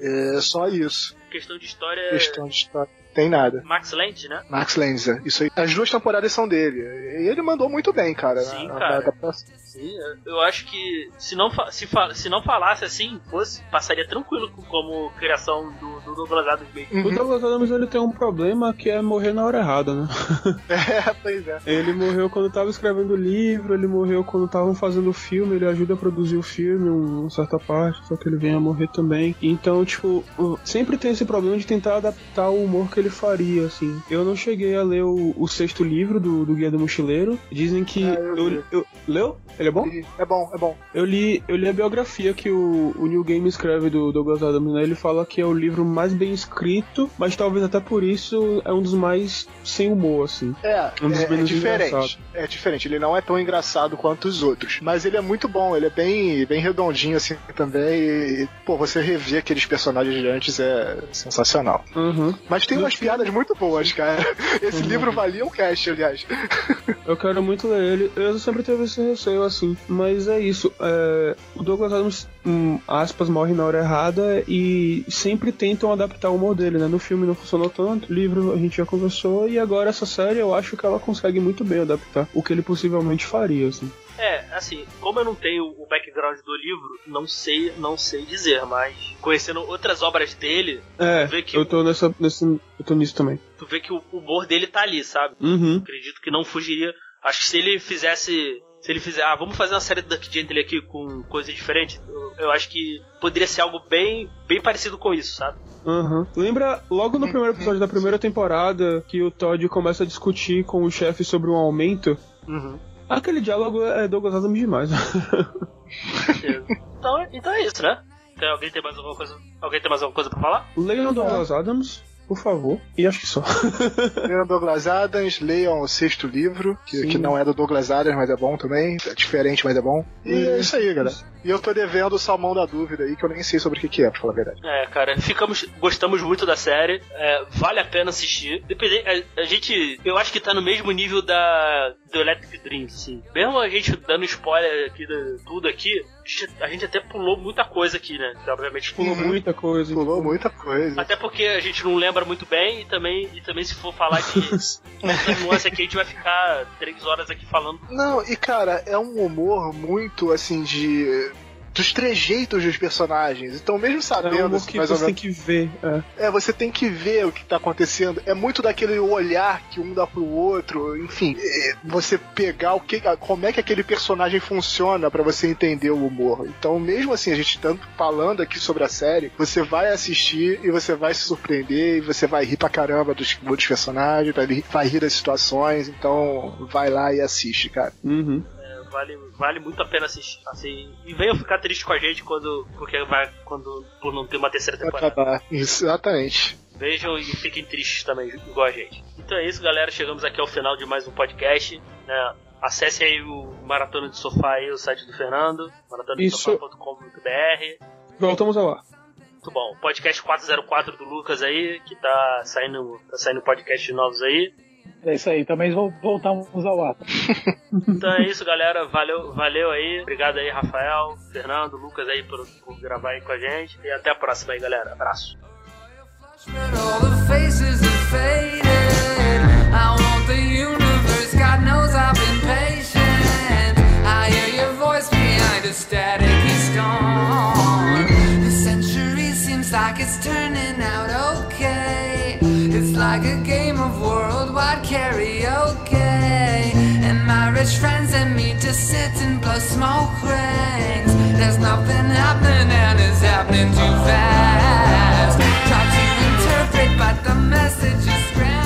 é só isso. Questão de história. Questão de história. Tem nada. Max Lent, né? Max Lenzer, isso aí. As duas temporadas são dele. E ele mandou muito bem, cara. Sim, na- cara. na adaptação. Sim, eu acho que se não, fa- se, fa- se não falasse assim, fosse, passaria tranquilo co- como criação do, do Douglas Adams mesmo. O Douglas Adams ele tem um problema que é morrer na hora errada, né? É, pois é. Ele morreu quando tava escrevendo o livro, ele morreu quando estavam fazendo o filme, ele ajuda a produzir o filme, um- uma certa parte, só que ele vem a morrer também. Então, tipo, sempre tem esse problema de tentar adaptar o humor que ele faria, assim. Eu não cheguei a ler o, o sexto livro do, do Guia do Mochileiro. Dizem que. Ah, eu eu, eu- leu? Ele é bom? É bom, é bom. Eu li, eu li a biografia que o, o New Game escreve do Douglas Adams, né? Ele fala que é o livro mais bem escrito, mas talvez até por isso é um dos mais sem humor, assim. É, Um dos é, é menos diferente. engraçados. É diferente. Ele não é tão engraçado quanto os outros. Mas ele é muito bom. Ele é bem, bem redondinho, assim, também. E, pô, você rever aqueles personagens de antes é sensacional. Uhum. Mas tem umas piadas muito boas, cara. Esse livro valia um cast, aliás. Eu quero muito ler ele. Eu sempre tive esse receio, assim. Mas é isso. é, o Douglas Adams, hum, aspas, morre na hora errada e sempre tentam adaptar o humor dele, né? No filme não funcionou tanto, livro a gente já conversou, e agora essa série eu acho que ela consegue muito bem adaptar o que ele possivelmente faria, assim. É, assim, como eu não tenho o background do livro, não sei, não sei dizer, mas conhecendo outras obras dele, É, Vê que eu tô nessa, nesse, eu tô nisso também. tu vê que o humor dele tá ali, sabe? Uhum. Acredito que não fugiria. Acho que se ele fizesse. Se ele fizer, ah, vamos fazer uma série do Duck Gently aqui com coisa diferente, eu, eu acho que poderia ser algo bem, bem parecido com isso, sabe? Uhum. Lembra logo no primeiro episódio da primeira temporada que o Todd começa a discutir com o chefe sobre um aumento? Uhum. Aquele diálogo é Douglas Adams demais. então, então é isso, né? Tem, alguém tem mais alguma coisa? Alguém tem mais alguma coisa pra falar? Leiam Douglas Adams. Por favor. E acho que só. Leiam Douglas Adams, leiam o sexto livro, que, Sim. que não é do Douglas Adams, mas é bom também. É diferente, mas é bom. E é isso aí, galera. E eu tô devendo o Salmão da Dúvida aí, que eu nem sei sobre o que, que é, pra falar a verdade. É, cara, ficamos, gostamos muito da série. é, vale a pena assistir. Depende, a, a gente, eu acho que tá no mesmo nível da do Electric Dream, assim. Mesmo a gente dando spoiler aqui de tudo aqui, a gente, até pulou muita coisa aqui, né? Obviamente Pulou Uhum. muita coisa. Pulou muita coisa. Até porque a gente não lembra muito bem e também, e também se for falar de nuance aqui, a gente vai ficar três horas aqui falando. Não, e cara, é um humor muito assim de. Dos trejeitos dos personagens. Então, mesmo É sabendo um assim, que mais ou você tem que ver. É. É, você tem que ver o que tá acontecendo. É muito daquele olhar que um dá pro outro. Enfim, é, você pegar o que. como é que aquele personagem funciona pra você entender o humor. Então, mesmo assim, a gente tanto falando aqui sobre a série, você vai assistir e você vai se surpreender e você vai rir pra caramba dos outros personagens, vai rir, vai rir das situações. Então, vai lá e assiste, cara. Uhum. Vale, vale muito a pena assistir. Assim, e venham ficar triste com a gente quando, porque vai, quando, por não ter uma terceira temporada. acabar. Exatamente. Vejam e fiquem tristes também, igual a gente. Então é isso, galera. Chegamos aqui ao final de mais um podcast. Né? Acesse aí o Maratona de Sofá aí, o site do Fernando, maratona-de-sofá.com.br. Voltamos ao ar. Muito bom. Podcast 404 do Lucas aí, que tá saindo, tá saindo podcast novos aí. É isso aí, também vol- voltamos ao ar. Então é isso, galera. Valeu, valeu aí. Obrigado aí, Rafael, Fernando, Lucas aí por, por gravar aí com a gente. E até a próxima aí, galera. Abraço. Like it's turning out okay. It's like a game of worldwide karaoke. And my rich friends and me just sit and blow smoke rings. There's nothing happening, and it's happening too fast. Try to interpret, but the message is spread.